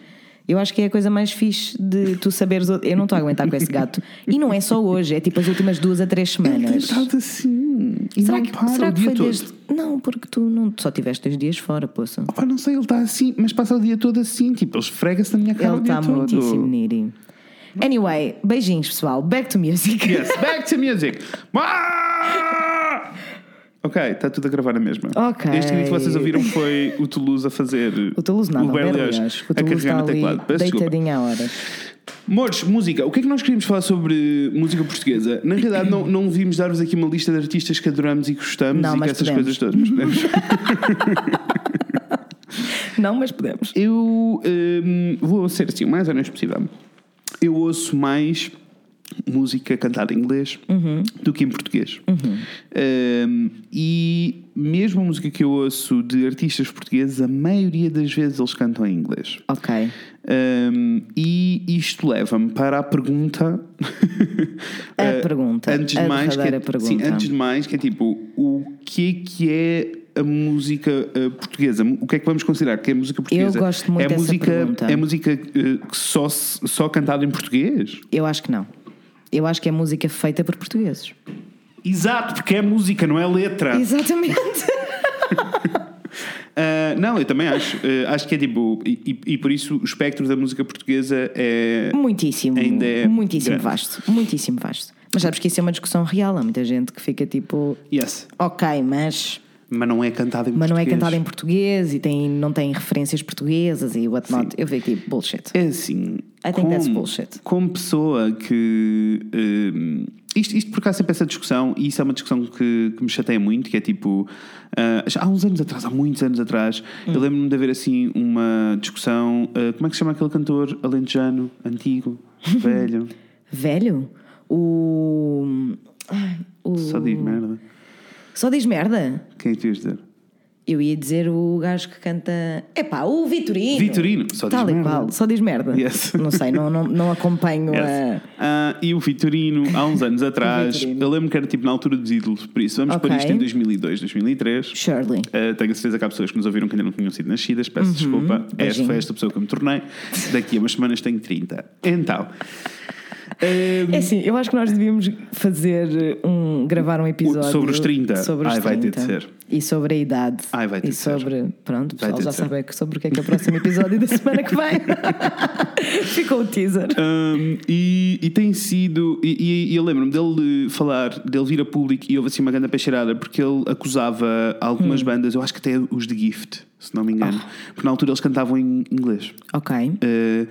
Eu acho que é a coisa mais fixe de tu saberes. Eu não estou a aguentar com esse gato. E não é só hoje, é tipo as últimas duas a três Ele tem semanas. estado assim. E Será não que, para será o que dia foi todo. desde. Não, porque tu não só tiveste dois dias fora, poça. Opa, não sei, ele está assim, mas passa o dia todo assim. Tipo, ele esfrega-se na minha cara Ele está muitíssimo needy. Anyway, beijinhos, pessoal. Back to music. [LAUGHS] Yes, back to music. Ok, está tudo a gravar a mesma. Ok. Este vídeo que vocês ouviram foi o Toulouse a fazer. O Toulouse nada, o Berlioz. O a Toulouse carregar está no ali teclado. Peço deitadinho a horas. Mores, música. O que é que nós queríamos falar sobre música portuguesa? Na realidade, não, não vimos dar-vos aqui uma lista de artistas que adoramos e gostamos Não, e que essas podemos. coisas todas. Mas podemos. [LAUGHS] Não, mas podemos. Eu hum, vou ser assim o mais honesto possível. Eu ouço mais música cantada em inglês Uhum. do que em português. Hum, e mesmo a música que eu ouço de artistas portugueses, a maioria das vezes eles cantam em inglês. Ok. Um, e isto leva-me para a pergunta. A pergunta, [LAUGHS] Antes a de mais, que é, sim, antes de mais, que é tipo, o que é que é a música uh, portuguesa? O que é que vamos considerar que é música portuguesa? gosto muito é música, pergunta. É música uh, só, só cantada em português? Eu acho que não. Eu acho que é música feita por portugueses. Exato, porque é música, não é letra. Exatamente. Uh, [LAUGHS] não, eu também acho. Uh, acho que é tipo. E, e- e por isso o espectro da música portuguesa é. Muitíssimo. Ainda é muitíssimo grande. vasto. Muitíssimo vasto. Mas sabes que isso é uma discussão real. Há muita gente que fica tipo, Yes. ok, mas, Mas não é cantada em mas não é português. cantada em português e tem, não tem referências portuguesas e whatnot. Eu fico tipo, bullshit. É assim. I think that's bullshit. Como pessoa que. hum, isto, isto por cá sempre essa discussão, e isso é uma discussão que, que me chateia muito, que é tipo. já há uns anos atrás, há muitos anos atrás, eu Hum. lembro-me de haver assim uma discussão. ah, como é que se chama aquele cantor alentejano, antigo, velho? [LAUGHS] Velho? O. ai, o... Só diz merda. Só diz merda? Quem é que tu ias dizer? Eu ia dizer o gajo que canta. Epá, o Vitorino. Vitorino, só diz Tal e merda. qual, só diz merda. Yes. Não sei, não, não, não acompanho Yes. a. Ah, e o Vitorino, há uns anos [LAUGHS] atrás, Vitorino. eu lembro que era tipo na altura dos ídolos, por isso vamos Ok. pôr isto em 2002, 2003. Shirley. Tenho a certeza que há pessoas que nos ouviram que ainda não tinham sido nascidas. Peço desculpa. Esta Uhum. beijinho. foi esta pessoa que eu me tornei. Daqui a umas semanas tenho 30. Então. É assim, eu acho que nós devíamos fazer um. gravar um episódio. Sobre os 30. Sobre os Ai, 30. vai ter de ser. E sobre a idade. Ai, vai ter e de ser. sobre. Pronto, o pessoal já ser. sabe sobre o que é que é o próximo episódio da semana que vem. [LAUGHS] Ficou o teaser. Um, e, e tem sido. E, e eu lembro-me dele falar, dele vir a público e houve assim uma grande peixeirada porque ele acusava algumas Hum. bandas, eu acho que até os de Gift, se não me engano, Ah. porque na altura eles cantavam em inglês. Ok. Uh,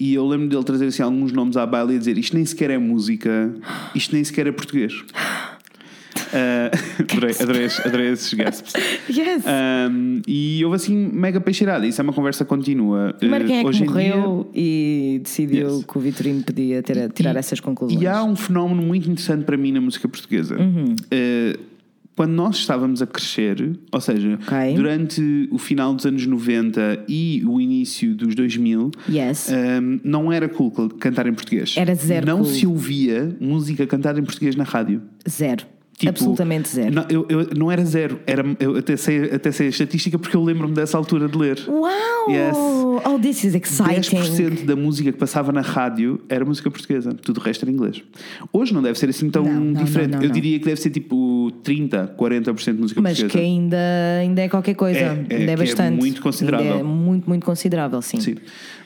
e eu lembro dele trazer assim, alguns nomes à baila e dizer isto nem sequer é música, isto nem sequer é português. Uh, [GASPS] [LAUGHS] adorei, adorei, adorei esses gasps. [LAUGHS] Yes. Um, e houve assim mega peixeirada. Isso é uma conversa contínua. Primeiro, Uh, quem é que hoje dia- morreu e decidiu Yes. que o Vitorino podia ter, tirar E- essas conclusões? E há um fenómeno muito interessante para mim na música portuguesa. Uhum. Eh, quando nós estávamos a crescer, ou seja, Ok. durante o final dos anos 90 e o início dos 2000, Yes. ehm, não era cool cantar em português. Era zero Não cool. se ouvia música cantada em português na rádio. Zero. Tipo, Absolutamente zero. Não, eu, eu- não era zero, era, eu até sei, até sei a estatística porque eu lembro-me dessa altura de ler. Uau! Yes. Oh, this is exciting. 10% da música que passava na rádio era música portuguesa, tudo o resto era inglês. Hoje não deve ser assim tão Não, não, diferente. Eu diria que deve ser tipo 30, 40% de música Mas portuguesa. que ainda, ainda é qualquer coisa. É, é, ainda que é é bastante. muito considerável. Ainda é muito, muito considerável, sim. Sim.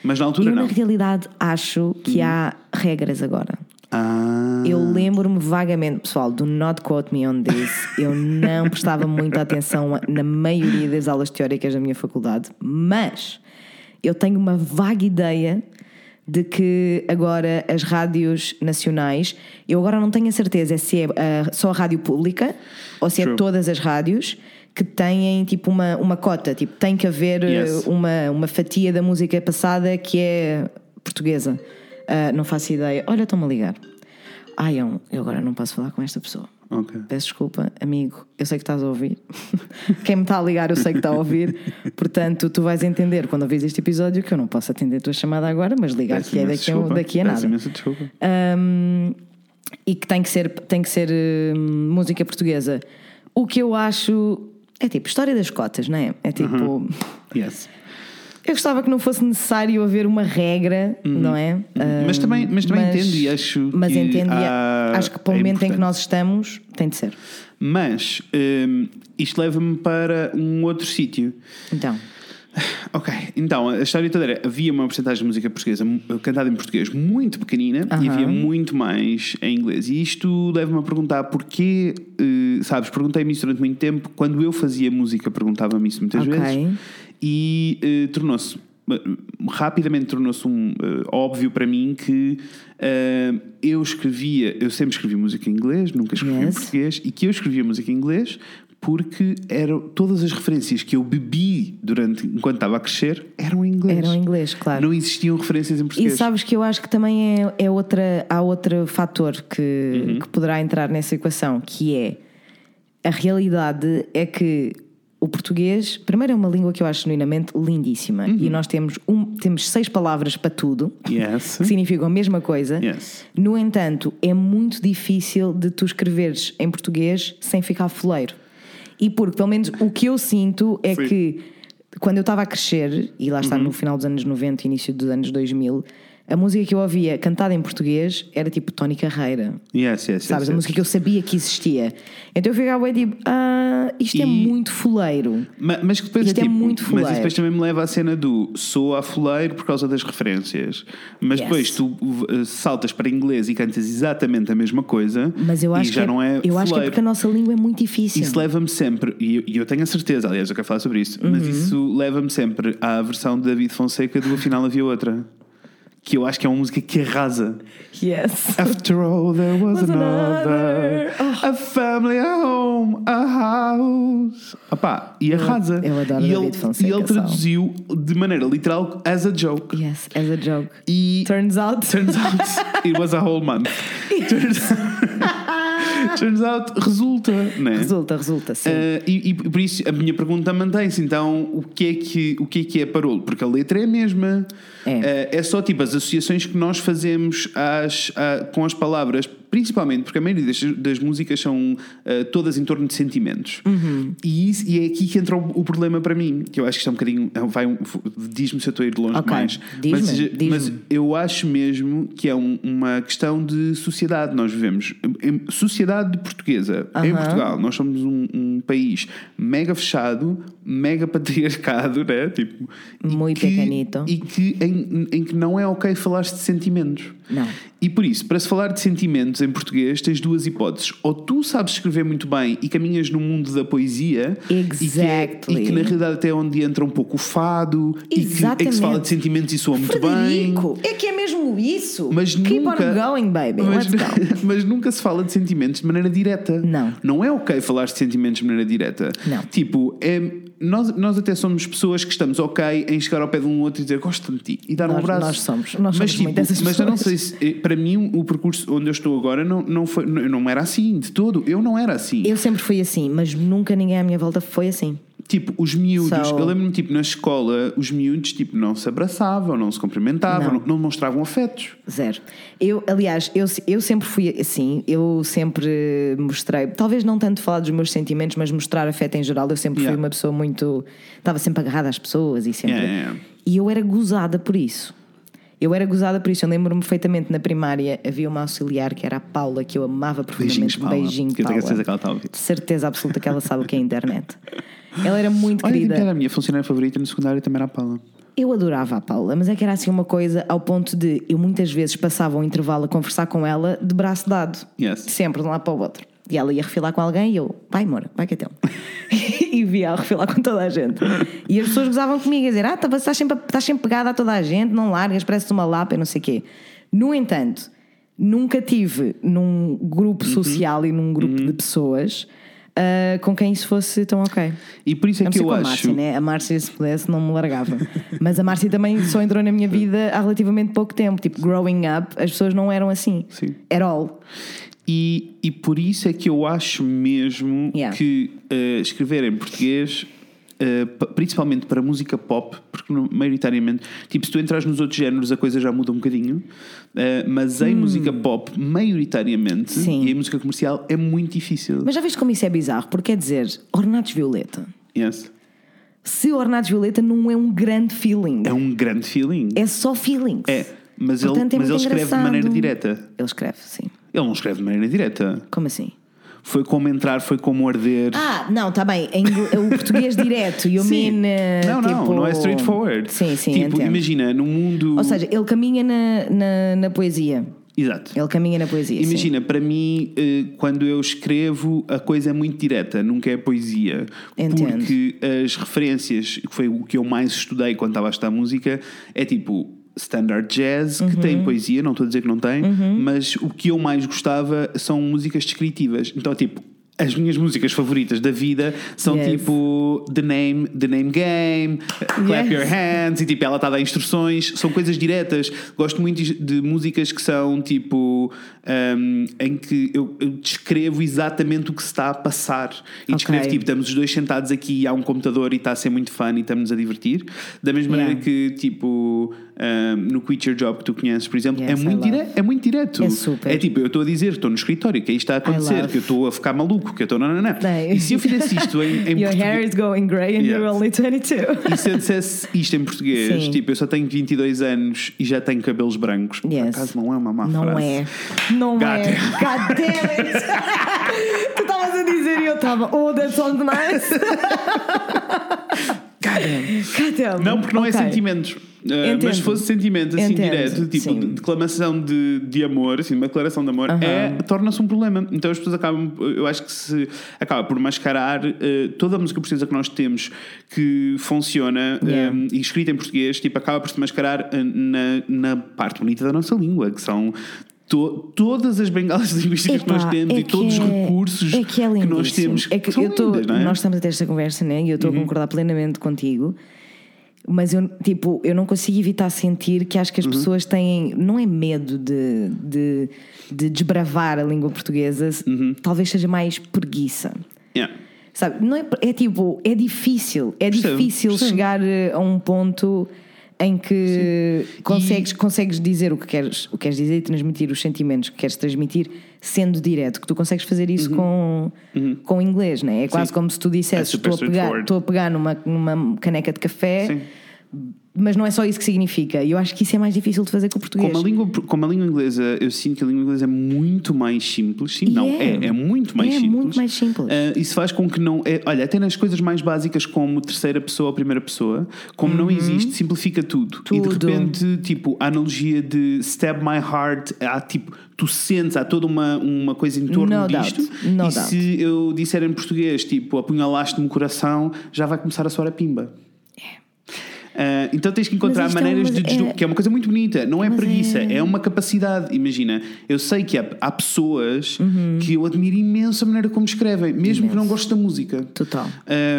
Mas na altura Eu, não. na realidade, acho que há regras agora. Ah, Eu lembro-me vagamente, pessoal, do not quote me on this. Eu não prestava muita atenção na maioria das aulas teóricas da minha faculdade, mas eu tenho uma vaga ideia de que agora as rádios nacionais, eu agora não tenho a certeza se é ah, só a rádio pública ou se é True. todas as rádios que têm tipo uma, uma cota, tipo tem que haver Yes. uma, uma fatia da música passada que é portuguesa. Ah, não faço ideia. Olha, estão-me a ligar. Ai, eu, eu agora não posso falar com esta pessoa. ok. Peço desculpa, amigo, eu sei que estás a ouvir. [LAUGHS] Quem me está a ligar, eu sei que está a ouvir. Portanto, tu vais entender quando ouvires este episódio que eu não posso atender a tua chamada agora, mas ligar-te Peço é daqui, a- daqui a nada. imensa desculpa. Um, e que tem que ser, tem que ser hum, música portuguesa. O que eu acho é tipo história das cotas, não é? É tipo. Uhum. Yes. Eu gostava que não fosse necessário haver uma regra, não é? Uhum. Mas também- mas também entendo e acho Mas que entendo e há- acho que para o é momento em que importante. nós estamos, tem de ser. Mas hum, isto leva-me para um outro sítio. Então, [SIGHS] Ok, então a história toda era: havia uma porcentagem de música portuguesa cantada em português muito pequenina e Aham. havia muito mais em inglês. E isto leva-me a perguntar porquê, eh, sabes? Perguntei-me isso durante muito tempo. Quando eu fazia música, perguntava-me isso muitas Ok. vezes e eh, tornou-se. eh, Rapidamente tornou-se um, eh, óbvio para mim que eu escrevia, eu sempre escrevi música em inglês, nunca escrevi em Yes. português, e que eu escrevia música em inglês porque eram todas as referências que eu bebi durante enquanto estava a crescer eram em inglês. eram em inglês, claro. Não existiam referências em E português. sabes que eu acho que também é, é outra, há outro fator que, Uhum. que poderá entrar nessa equação, que é a realidade é que o português, primeiro, é uma língua que eu acho genuinamente lindíssima Uhum. e nós temos, um, temos seis palavras para tudo Yes. que significam a mesma coisa. Yes. No entanto, é muito difícil de tu escreveres em português sem ficar foleiro. E porque, pelo menos, o que eu sinto é Sim. que quando eu estava a crescer, e lá está Uhum. no final dos anos 90 e início dos anos 2000, a música que eu ouvia cantada em português era tipo Tony Carreira. Yes, yes, Sabes? yes, A música que eu sabia que existia. Então eu ficava tipo, ah, isto é E- muito foleiro. Ma- Mas que depois Isto é, é tipo, muito Mas fuleiro. isso depois também me leva à cena do sou a fuleiro por causa das referências. Mas Yes. depois tu uh, saltas para inglês e cantas exatamente a mesma coisa Mas eu acho, e já que, não é eu acho que é fuleiro. porque a nossa língua é muito difícil. Isso leva-me sempre, e eu, e eu tenho a certeza, aliás, eu quero falar sobre isso, mas Uhum. isso leva-me sempre à versão de David Fonseca do Afinal Havia Outra. Que eu acho que é uma música que arrasa. Yes. After all, there was, Was another. another. A family, a home, a house. Opá, e arrasa. eu adoro e David ele, Fonseca, E ele traduziu de maneira literal as a joke. Yes, as a joke. E Turns out. turns out [LAUGHS] it was a whole month. [LAUGHS] Turns, turns out resulta, né? Resulta, resulta, sim. Uh, e, e por isso a minha pergunta mantém-se. Então, o que, é que, o que é que é parolo? Porque a letra é a mesma. É. Uh, é só tipo as associações que nós fazemos às, a- com as palavras. Principalmente porque a maioria das, das músicas são uh, todas em torno de sentimentos. Uhum. E, isso, e é aqui que entra o, o, problema para mim, que eu acho que isto é um bocadinho. Vai um, Diz-me se eu estou a ir longe okay. demais. Mas, diz mas eu acho mesmo que é um, uma questão de sociedade. Nós vivemos em sociedade portuguesa, uhum. em Portugal. Nós somos um, um, país mega fechado, mega [LAUGHS] patriarcado, né? Tipo, Muito que, pequenito. E que em, em que não é ok falar de sentimentos. Não. E por isso, para se falar de sentimentos em português, tens duas hipóteses. Ou tu sabes escrever muito bem e caminhas no mundo da poesia, exactly. e, que é, e que na realidade até é onde entra um pouco o fado, e que, é que se fala de sentimentos e soa muito Frederico, bem. É que é mesmo isso. Mas Keep nunca, on going, baby. Mas, Let's go. [LAUGHS] mas nunca se fala de sentimentos de maneira direta. Não. Não é ok falar de sentimentos de maneira direta. Não. Tipo, é, nós, nós até somos pessoas que estamos ok em chegar ao pé de um outro e dizer gosto de ti e dar nós, um abraço. Nós somos, nós mas, somos tipo, muito essas mas pessoas. eu não sei se, para mim, o percurso onde eu estou agora não, não, foi, não, era assim de todo. Eu não era assim. Eu sempre fui assim, mas nunca ninguém à minha volta foi assim. Tipo, os miúdos, So- eu lembro-me, tipo, na escola, os miúdos, tipo, não se abraçavam, não se cumprimentavam, Não. não, mostravam afetos. Zero. Eu, aliás, eu, eu sempre fui assim, eu sempre mostrei, talvez não tanto falar dos meus sentimentos, mas mostrar afeto em geral. Eu sempre Yeah. fui uma pessoa muito. Estava sempre agarrada às pessoas e sempre. Yeah, yeah. E eu era gozada por isso. Eu era gozada por isso. Eu lembro-me perfeitamente na primária havia uma auxiliar que era a Paula, que eu amava Beijinhos, profundamente. Paula. Beijinho, Que eu tenho Paula. certeza que ela está a ouvir. De certeza absoluta que ela sabe o que é a internet. Ela era [LAUGHS] muito Olha, querida. que era a minha funcionária favorita no secundário também era a Paula. Eu adorava a Paula, mas é que era assim uma coisa ao ponto de eu muitas vezes passava um intervalo a conversar com ela de braço dado. Yes. Sempre de um lado para o outro. E ela ia refilar com alguém e eu, vai, amor, vai que é teu. [LAUGHS] e via a refilar com toda a gente. E as pessoas gozavam comigo a dizer: Ah, tá- estás sempre, estás sempre pegada a toda a gente, não largas, pareces uma lapa e não sei o quê. No entanto, nunca tive num grupo Uhum. social e num grupo de pessoas ah, com quem isso fosse tão ok. E por isso é que eu com a acho. Márcia, né? A Márcia, se pudesse, não me largava. Mas a Márcia também só entrou na minha vida há relativamente pouco tempo. Tipo, growing up, as pessoas não eram assim. Sim. At all. E, e por isso é que eu acho mesmo Yeah. que eh, escrever em português, pa- principalmente para música pop, porque no- maioritariamente, tipo, se tu entras nos outros géneros a coisa já muda um bocadinho, eh, mas em música pop, maioritariamente, Hum. Sim. e em música comercial, é muito difícil. Mas já viste como isso é bizarro? Porque quer dizer, Ornatos Violeta. Yes. Se Ornatos Violeta não é um grande feeling, É um grande feeling. é só feelings. É, mas Portanto, ele, é mas ele escreve de maneira direta. Ele escreve, sim. Ele não escreve de maneira direta. Como assim? Foi como entrar, foi como arder. Ah, não, está bem. Em ingl- o português direto. You [LAUGHS] Sim. mean. eh, não, não, tipo- não é straightforward. Sim, sim, Tipo, entendo. imagina, no mundo. Ou seja, ele caminha na, na, na poesia. Exato. Ele caminha na poesia. sim. Imagina, para mim, eh, quando eu escrevo, a coisa é muito direta, nunca é poesia. Entendo. Porque as referências, que foi o que eu mais estudei quando estava a estudar música, é tipo standard jazz, que Uhum. tem poesia, não estou a dizer que não tem, mas o que eu mais gostava são músicas descritivas. Então, tipo. As minhas músicas favoritas da vida são Yes. tipo The Name, The Name Game, Clap Yes. Your Hands, e tipo ela está a dar instruções, são coisas diretas. Gosto muito de músicas que são tipo um, em que eu, eu descrevo exatamente o que se está a passar e descrevo Ok. tipo, estamos os dois sentados aqui e há um computador e está a ser muito fun e estamos a divertir. Da mesma Yeah. maneira que tipo um, no Quit Your Job que tu conheces, por exemplo, Yes, é, muito dire- é muito direto. É super. É tipo, eu estou a dizer, estou no escritório, que aí está a acontecer, que eu estou a ficar maluco, que eu estou. Não, não, não. Bem. E se eu fizesse isto em, em [LAUGHS] Your hair português. is going grey and you're Yes. only 22. E se eu dissesse isto em português, Sim. tipo, eu só tenho 22 anos e já tenho cabelos brancos, por Yes. acaso não é uma má Não frase. é. Não God é. God damn it. [LAUGHS] tu estavas a dizer e eu estava. Oh, that sounds nice. [LAUGHS] [LAUGHS] Não, porque não é Ok. sentimentos. Uh, mas se fosse sentimento assim Entendo, direto, tipo sim. de- declamação de, de amor, assim, uma declaração de amor, é, torna-se um problema. Então as pessoas acabam, eu acho que se acaba por mascarar uh, toda a música portuguesa que nós temos que funciona Yeah. um, e escrita em português, tipo, acaba por se mascarar uh, na, na parte bonita da nossa língua, que são. To- todas as bengalas [LAUGHS] linguísticas que nós Epá, temos é e todos os que é- recursos é que, é nós lindíssimo. temos É que são eu tô, lindas, não é? Uhum. Nós estamos a ter esta conversa, né? E eu estou a concordar plenamente contigo. Mas eu, tipo, eu não consigo evitar sentir que acho que as Uhum. pessoas têm, não é medo de, de, de desbravar a língua portuguesa, Uhum. talvez seja mais preguiça. Yeah. Sabe? Não é, é tipo, é difícil, é Percebo, difícil percebo. chegar eh, a um ponto em que consegues, consegues dizer o que, queres, o que queres dizer e transmitir os sentimentos que queres transmitir sendo direto, que tu consegues fazer isso com, com o inglês, não é? Quase Sim. como se tu dissesses: É super estou a pegar, estou a pegar numa, numa caneca de café, Sim. Mas não é só isso que significa. E eu acho que isso é mais difícil de fazer com o português. Como a, língua, como a língua inglesa, eu sinto que a língua inglesa é muito mais simples. Sim, não, é. é, é muito mais É simples. muito mais simples. Ah, isso faz com que não. é- olha, até nas coisas mais básicas, como terceira pessoa ou primeira pessoa, como não existe, simplifica tudo. E de Uhum. Tudo. repente, tipo, a analogia de stab my heart, há tipo. Tu sentes, há toda uma, uma coisa em torno No disto. doubt. No e doubt. se eu disser em português, tipo, apunhalaste-me o coração, já vai começar a soar a pimba. Ah, então tens que encontrar é maneiras uma- de desdo- é- que é uma coisa muito bonita, não é Mas preguiça, é- é... uma capacidade. Imagina, eu sei que há, há pessoas que eu admiro imenso a maneira como escrevem, mesmo que não gosto da música. Total.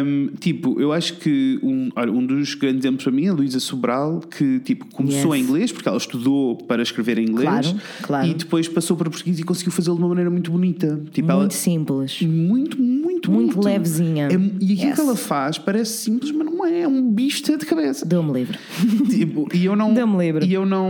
Um, tipo, eu acho que um, olha, um dos grandes exemplos para mim é a Luísa Sobral, que tipo, começou Yes. em inglês, porque ela estudou para escrever em inglês, Claro, claro. e depois passou para português e conseguiu fazê-lo de uma maneira muito bonita. Tipo, ela, Muito simples. Muito, muito, levezinha. É- e aquilo Yes. que ela faz parece simples, mas não é, é um bicho de cabeça. Deu-me livre. [LAUGHS] Tipo, e eu não. Dê-me livre. E eu não.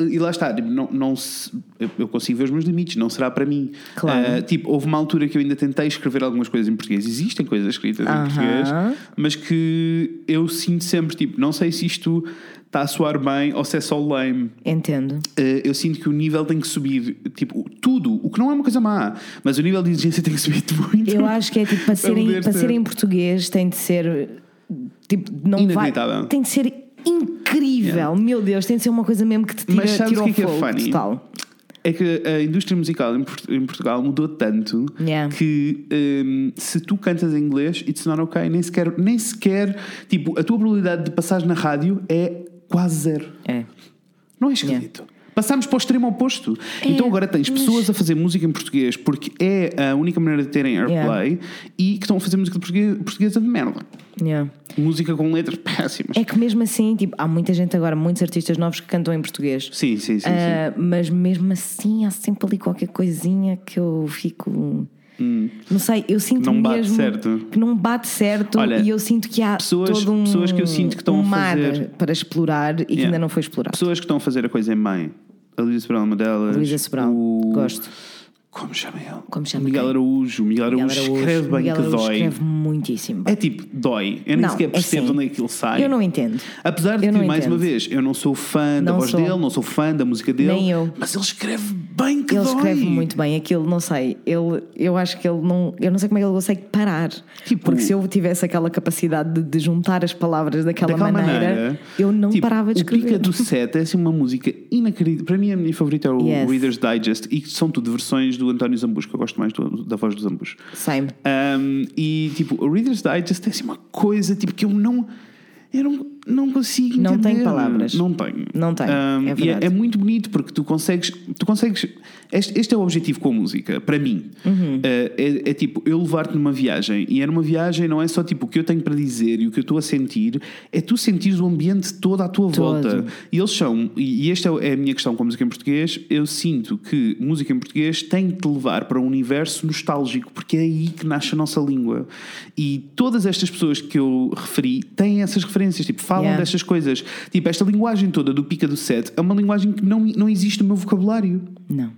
E lá está, tipo, não, não se- eu, eu consigo ver os meus limites, não será para mim. Claro. Ah, tipo, houve uma altura que eu ainda tentei escrever algumas coisas em português. Existem coisas escritas em Aham. português, mas que eu sinto sempre, tipo, não sei se isto está a soar bem ou se é só lame. Entendo. Uh, eu sinto que o nível tem que subir, tipo, tudo, o que não é uma coisa má, mas o nível de exigência [LAUGHS] tem que subir muito. Eu acho que é tipo, para ser, em, para ser. em português tem de ser tipo, não vai, tem de ser incrível, meu Deus, tem de ser uma coisa mesmo que te tira, Mas sabes tira o que é que é fogo funny? total. É que a indústria musical em, Port- em Portugal mudou tanto Yeah. que um, se tu cantas em inglês, it's not okay. Nem sequer, nem sequer, tipo, a tua probabilidade de passares na rádio é quase zero. É. Não é esquisito. Passámos para o extremo oposto. Então agora tens pessoas a fazer música em português porque é a única maneira de terem airplay e que estão a fazer música portuguesa de merda. Yeah. Música com letras péssimas. É que mesmo assim, tipo, há muita gente agora, muitos artistas novos que cantam em português. Sim, sim, sim. sim. Ah, mas mesmo assim há sempre ali qualquer coisinha que eu fico. Não sei, eu sinto Hum. Não mesmo que não bate certo Olha, e eu sinto que há pessoas- todo um, pessoas que eu sinto que estão um a mar fazer- para explorar e que Yeah. ainda não foi explorado. Pessoas que estão a fazer a coisa em mãe. A Luísa Sobral é uma delas. Luísa Sobral, O- gosto. Como chama ele? Como chama Miguel quem? Araújo. Miguel Araújo Miguel Araújo. escreve bem Miguel que Araújo dói. escreve muitíssimo bem. É tipo, dói. Eu nem Não, sequer é percebo assim. de onde é que ele sai. Eu não entendo. Apesar de Eu que, não mais uma entendo. vez, eu não sou fã da Não voz sou. dele, não sou fã da música dele. Nem eu. Mas ele escreve bem que Ele dói. escreve muito bem aquilo, não sei. Ele, eu acho que ele não. Eu não sei como é que ele consegue parar. Tipo- Porque se eu tivesse aquela capacidade de, de juntar as palavras daquela, Daquela maneira, maneira, eu não tipo, parava de O Pica escrever. do Set é assim uma música inacreditável. Para mim, a minha favorita é o Yes. Reader's Digest e que são tudo versões do António Zambujo, que eu gosto mais do- da voz do Zambujo. Same. Um, e tipo, o Reader's Digest é assim uma coisa tipo, que eu não. Eu não, não consigo Não entender. tem palavras. Não tenho. Não tem, Um, é e verdade. é, muito bonito porque tu consegues. Tu consegues este, este é o objetivo com a música, para mim. Uhum. Uh, é, é tipo, eu levar-te numa viagem. E é numa viagem, não é só tipo o que eu tenho para dizer e o que eu estou a sentir, é tu sentires o ambiente todo à tua Todo. volta. E eles são, e e esta é a minha questão com a música em português, eu sinto que música em português tem de te levar para um universo nostálgico, porque é aí que nasce a nossa língua. E todas estas pessoas que eu referi têm essas referências, tipo, falam Yeah. destas coisas. Tipo, esta linguagem toda do pica do set é uma linguagem que não, não existe no meu vocabulário. Não.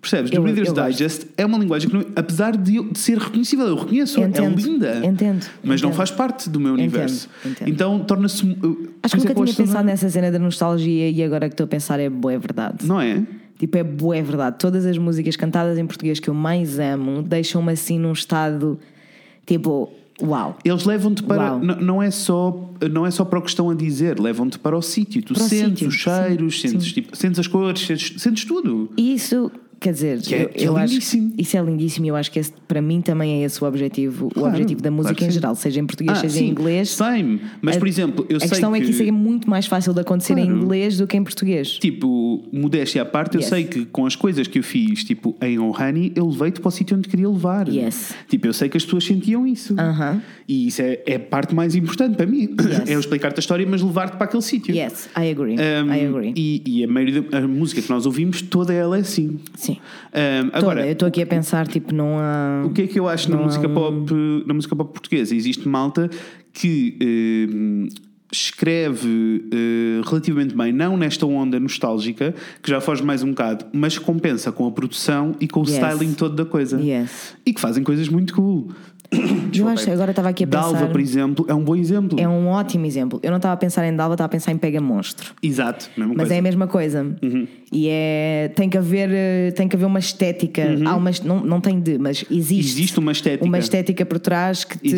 Percebes? Eu- Do Reader's eu gosto. Digest é uma linguagem que, não- apesar de, eu- de ser reconhecível, eu reconheço, Entendo. é linda. Entendo. Mas não Entendo. faz parte do meu universo. entendo. Então torna-se. uh, Acho que é nunca tinha pensado também. nessa cena da nostalgia e agora que estou a pensar é boa, é verdade. Não é? Tipo, é boa, é verdade. Todas as músicas cantadas em português que eu mais amo deixam-me assim num estado tipo, uau. Eles levam-te para. Não é, só, não é só para o que estão a dizer, levam-te para o sítio. Tu Para sentes sítio, os cheiros, sim, sentes, sim. tipo, sentes as cores, sentes, sentes tudo. E isso, quer dizer, Que é- eu, que é eu acho lindíssimo. isso é lindíssimo e eu acho que esse, para mim também é esse o objetivo, o Claro, objetivo da música claro em geral, seja em português, Ah, seja sim, em inglês. Same. Mas, A- por exemplo, eu a sei questão que. é que isso é muito mais fácil de acontecer em Claro. inglês do que em português. Tipo, modéstia à parte, eu Yes. sei que com as coisas que eu fiz, tipo, em Ohani, eu levei-te para o sítio onde queria levar. Yes. Tipo, eu sei que as pessoas sentiam isso. Aham. E isso é, é a parte mais importante para mim. Yes. É eu explicar-te a história, mas levar-te para aquele sítio. Yes, I agree. Um, I agree. E, e a maioria da a música que nós ouvimos, toda ela é assim. Sim. Um, Toda. agora, eu estou aqui a pensar, tipo, não há. o que é que eu acho na música um- pop na música pop portuguesa? Existe malta que hum, escreve uh, relativamente bem, não nesta onda nostálgica, que já foge mais um bocado, mas compensa com a produção e com o yes. styling todo da coisa. Yes. E que fazem coisas muito cool. Eu acho, agora estava aqui a pensar. Dalva, por exemplo, é um bom exemplo. É um ótimo exemplo. Eu não estava a pensar em Dalva, estava a pensar em Pega Monstro. Exato, mesma Mas coisa. é a mesma coisa. Uhum. E é. Tem que haver, eh, tem que haver uma estética. Uhum. Há uma, não, não tem de, mas existe. Existe uma estética. Uma estética por trás que, te, Isso.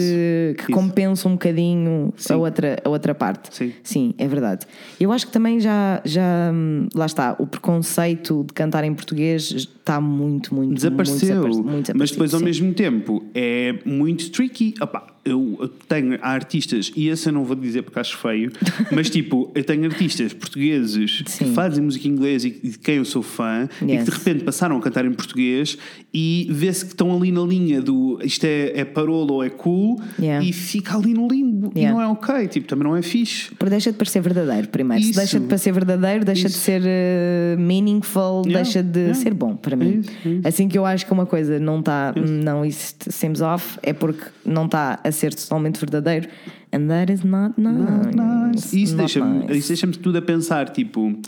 que Isso. compensa um bocadinho a outra, a outra parte. Sim. Sim, é verdade. Eu acho que também já, já. Hum, lá está, o preconceito de cantar em português está muito, muito. Desapareceu. Muito, muito mas depois, ao sim. mesmo tempo, é muito tricky. Opa, eu tenho artistas, e esse eu não vou dizer porque acho feio, [LAUGHS] mas tipo, eu tenho artistas portugueses Sim. que fazem música em inglês e de quem eu sou fã yes. e que de repente passaram a cantar em português e vê-se que estão ali na linha do isto é, é parolo ou é cool yeah. e fica ali no limbo yeah. e não é ok, tipo, também não é fixe. Porque deixa de parecer verdadeiro, primeiro. Isso. Se deixa de parecer verdadeiro, deixa Isso. de ser uh, meaningful, yeah. deixa de ser bom para mim. Isso. Assim que eu acho que uma coisa não está, não, isso seems off, é porque não está a ser totalmente verdadeiro. And that is not nice. Not nice. Isso deixa-me nice. deixa tudo a pensar, tipo,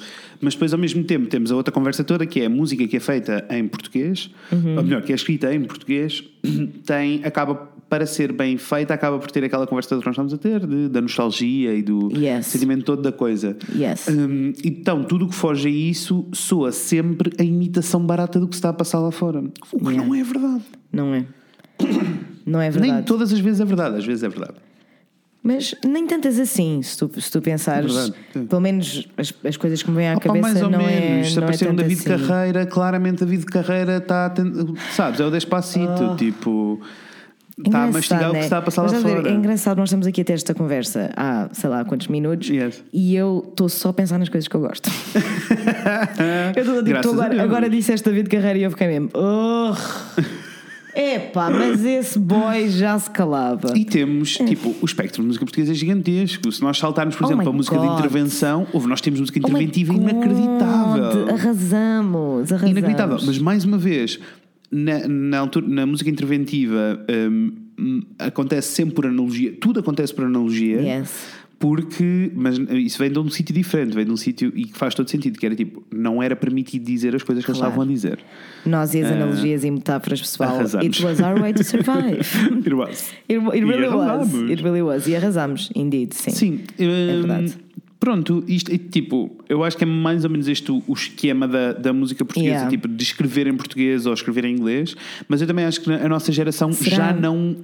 mas depois ao mesmo tempo temos a outra conversa toda que é a música que é feita em português, uhum. ou melhor, que é escrita em português, [CLEARS THROAT] tem, acaba para ser bem feita, acaba por ter aquela conversa que nós estamos a ter, de, da nostalgia e do yes. sentimento todo da coisa. Yes. Um, então, tudo o que foge a isso soa sempre a imitação barata do que se está a passar lá fora. O que yeah. não é verdade. Não é. Não é verdade. Nem todas as vezes é verdade, às vezes é verdade. Mas nem tantas assim, se tu, se tu pensares, verdade, pelo menos as, as, coisas que me vêm à Opa, cabeça mais ou não menos. é. Se aparecer é um David assim. Carreira, claramente David Carreira está, sabes, é o Despacito, oh. tipo. Está a mastigar né? o que né? está a passar Mas, lá fora. É engraçado, nós estamos aqui a ter esta conversa há sei lá quantos minutos yes. e eu estou só a pensar nas coisas que eu gosto. [LAUGHS] eu estou agora, agora disseste David Carreira e eu fiquei mesmo. Oh. [LAUGHS] Epá, mas esse boy já se calava. E temos, tipo, o espectro de música portuguesa é gigantesco. Se nós saltarmos, por oh exemplo, a música God. de intervenção, houve, nós temos música oh interventiva inacreditável. Arrasamos, arrasamos. Inacreditável. Mas mais uma vez, na, na, altura, na música interventiva um, acontece sempre por analogia, tudo acontece por analogia. Yes porque, mas isso vem de um sítio diferente, vem de um sítio e que faz todo sentido, que era tipo, não era permitido dizer as coisas que claro. eles estavam a dizer. Nós e as uh, analogias e metáforas, pessoal, [LAUGHS] arrasamos. it was our way to survive. [LAUGHS] it was. It, it really was. It really was. E arrasamos, indeed, sim. Sim, é hum, verdade. Pronto, isto tipo, eu acho que é mais ou menos este o, o esquema da, da música portuguesa, yeah. tipo, de escrever em português ou escrever em inglês, mas eu também acho que a nossa geração Será? já não.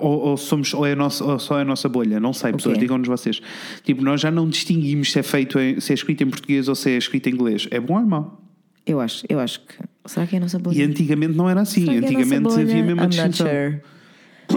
Ou, ou, somos, ou, é nossa, ou só é a nossa bolha, não sei, pessoas, okay. digam-nos vocês. Tipo, nós já não distinguimos se é feito em, se é escrito em português ou se é escrito em inglês. É bom ou é mau? Eu acho, eu acho que. Será que é a nossa bolha? E antigamente não era assim, é antigamente havia mesmo a distinção. Sure.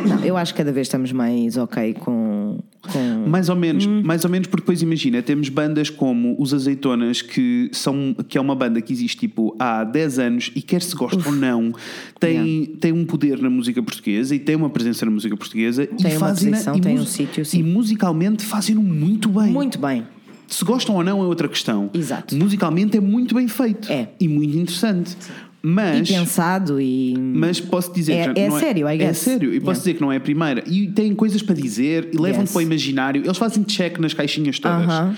Não, eu acho que cada vez estamos mais ok com. com... Mais ou menos, hum. mais ou menos, porque depois imagina, temos bandas como os Azeitonas, que, são, que é uma banda que existe tipo há 10 anos e quer se goste ou não, tem, yeah. tem um poder na música portuguesa e tem uma presença na música portuguesa tem e fazem e tem um sítio, E musicalmente fazem-no muito bem. Muito bem. Se gostam ou não é outra questão. Exato. Musicalmente é muito bem feito. É. E muito interessante. Sim. Mas, e pensado e. Mas posso dizer é, que é, é sério, I guess. É sério, e posso yeah. dizer que não é a primeira. E têm coisas para dizer e levam-te yes. para o imaginário. Eles fazem check nas caixinhas todas. Uh -huh.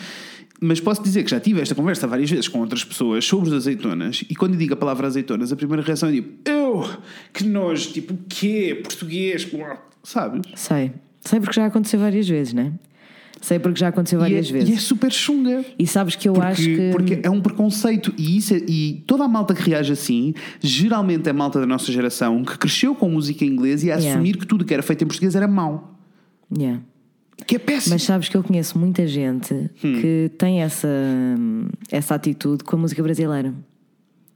Mas posso dizer que já tive esta conversa várias vezes com outras pessoas sobre as azeitonas, e quando eu digo a palavra azeitonas, a primeira reação é tipo, eu, que nojo, tipo, o quê? Português, sabes? Sei. Sei porque já aconteceu várias vezes, não é? Sei porque já aconteceu várias e é, vezes. E é super chunga. E sabes que eu porque, acho que. Porque é um preconceito. E, isso é, e toda a malta que reage assim, geralmente é malta da nossa geração que cresceu com música em inglês e a yeah. assumir que tudo que era feito em português era mau. Yeah. Que é péssimo. Mas sabes que eu conheço muita gente hum. que tem essa, essa atitude com a música brasileira.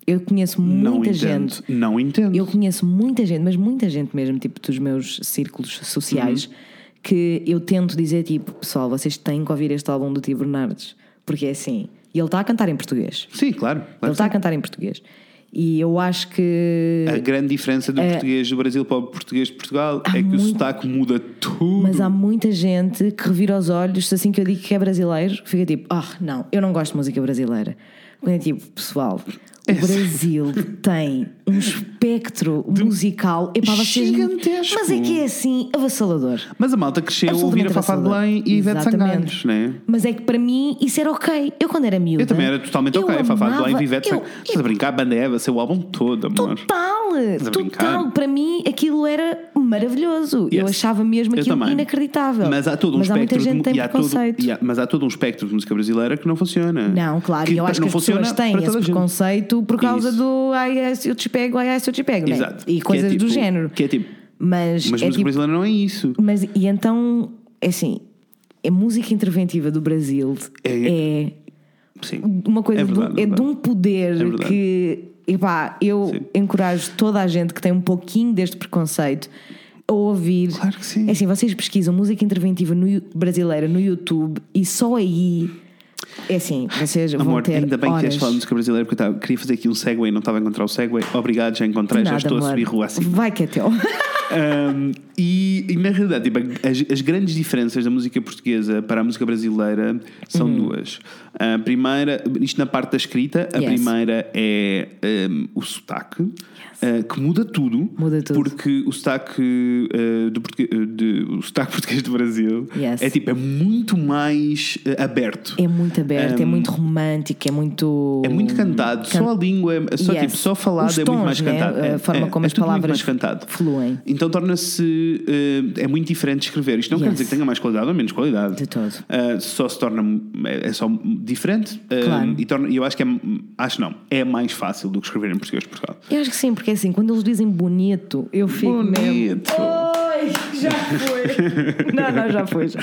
Eu conheço muita não entendo, gente. Não entendo. Eu conheço muita gente, mas muita gente mesmo, tipo dos meus círculos sociais. Hum que eu tento dizer tipo, pessoal, vocês têm que ouvir este álbum do Tio Bernardes, porque é assim, e ele está a cantar em português. Sim, claro. claro ele está a cantar em português. E eu acho que. A grande diferença do é, português do Brasil para o português de Portugal é que muito, o sotaque muda tudo. Mas há muita gente que revira os olhos assim que eu digo que é brasileiro, fica tipo, ah, oh, não, eu não gosto de música brasileira. Quando é tipo, pessoal, O Brasil [LAUGHS] tem um espectro musical epá, vocês- Gigantesco. Mas é que é assim avassalador. Mas a malta cresceu a ouvir a Fafá de. Belém e Ivete. Sangalhos, né? Mas é que para mim isso era ok. Eu quando era miúda. Eu também era totalmente eu ok. A Fafá de Belém amava- e Ivete eu- Sangalhos. Estás a brincar, a banda Eva, seu álbum todo, amor. Total, total. Para mim aquilo era maravilhoso. Eu Yes. achava mesmo Eu aquilo inacreditável. Mas há todo um Mas há muita espectro gente de, que tem há preconceito. há- mas há todo um espectro de música brasileira que não funciona. Não, claro, e eu acho que as pessoas funciona têm esse preconceito por causa do ai, se eu te pego, ai, ai, se eu te pego, né? E é coisas do tipo- género. Que é tipo, Mas, mas é música tipo, brasileira não é isso. mas e então, é assim, a música interventiva do Brasil É- é, Sim. uma coisa É de, verdade, um- é é de um poder É que epá, eu Sim. encorajo toda a gente que tem um pouquinho deste preconceito a ouvir. Claro que sim. É assim, vocês pesquisam música interventiva no, brasileira no YouTube e só aí é assim, vocês vão Amor, ter ainda bem que horas. queres falar de música brasileira porque eu tava- queria fazer aqui um segue e não estava a encontrar o segue. Obrigado, já encontrei, já Nada, estou a amor. subir rua assim. Vai que é teu. Um, e, e na realidade, tipo, as, as grandes diferenças da música portuguesa para a música brasileira são duas. A primeira, isto na parte da escrita, a Uhum. Yes. primeira é um, o sotaque, uh, que muda tudo. Muda tudo. Porque o sotaque, uh, do português, uh, de- o sotaque [LAUGHS] português do Brasil Yes. é tipo, é muito mais uh, aberto. É muito aberto, é Um, muito romântico, é muito. É muito cantado, Can- só a língua, é só, Yes. tipo, só falado Os é muito tons, mais né? cantado. É, A forma é, como é as palavras fluem. Então torna-se. Eh, é muito diferente escrever. Isto não quer Yes. dizer que tenha mais qualidade ou menos qualidade. De todo. Eh, só se torna. É, é só diferente. eh, Claro. E torna, eu acho que é. Acho não. É mais fácil do que escrever em português de Portugal. Eu acho que sim, porque assim, quando eles dizem bonito, eu fico mesmo. Bonito. Oi, já foi. [LAUGHS] não, não, já foi. Já.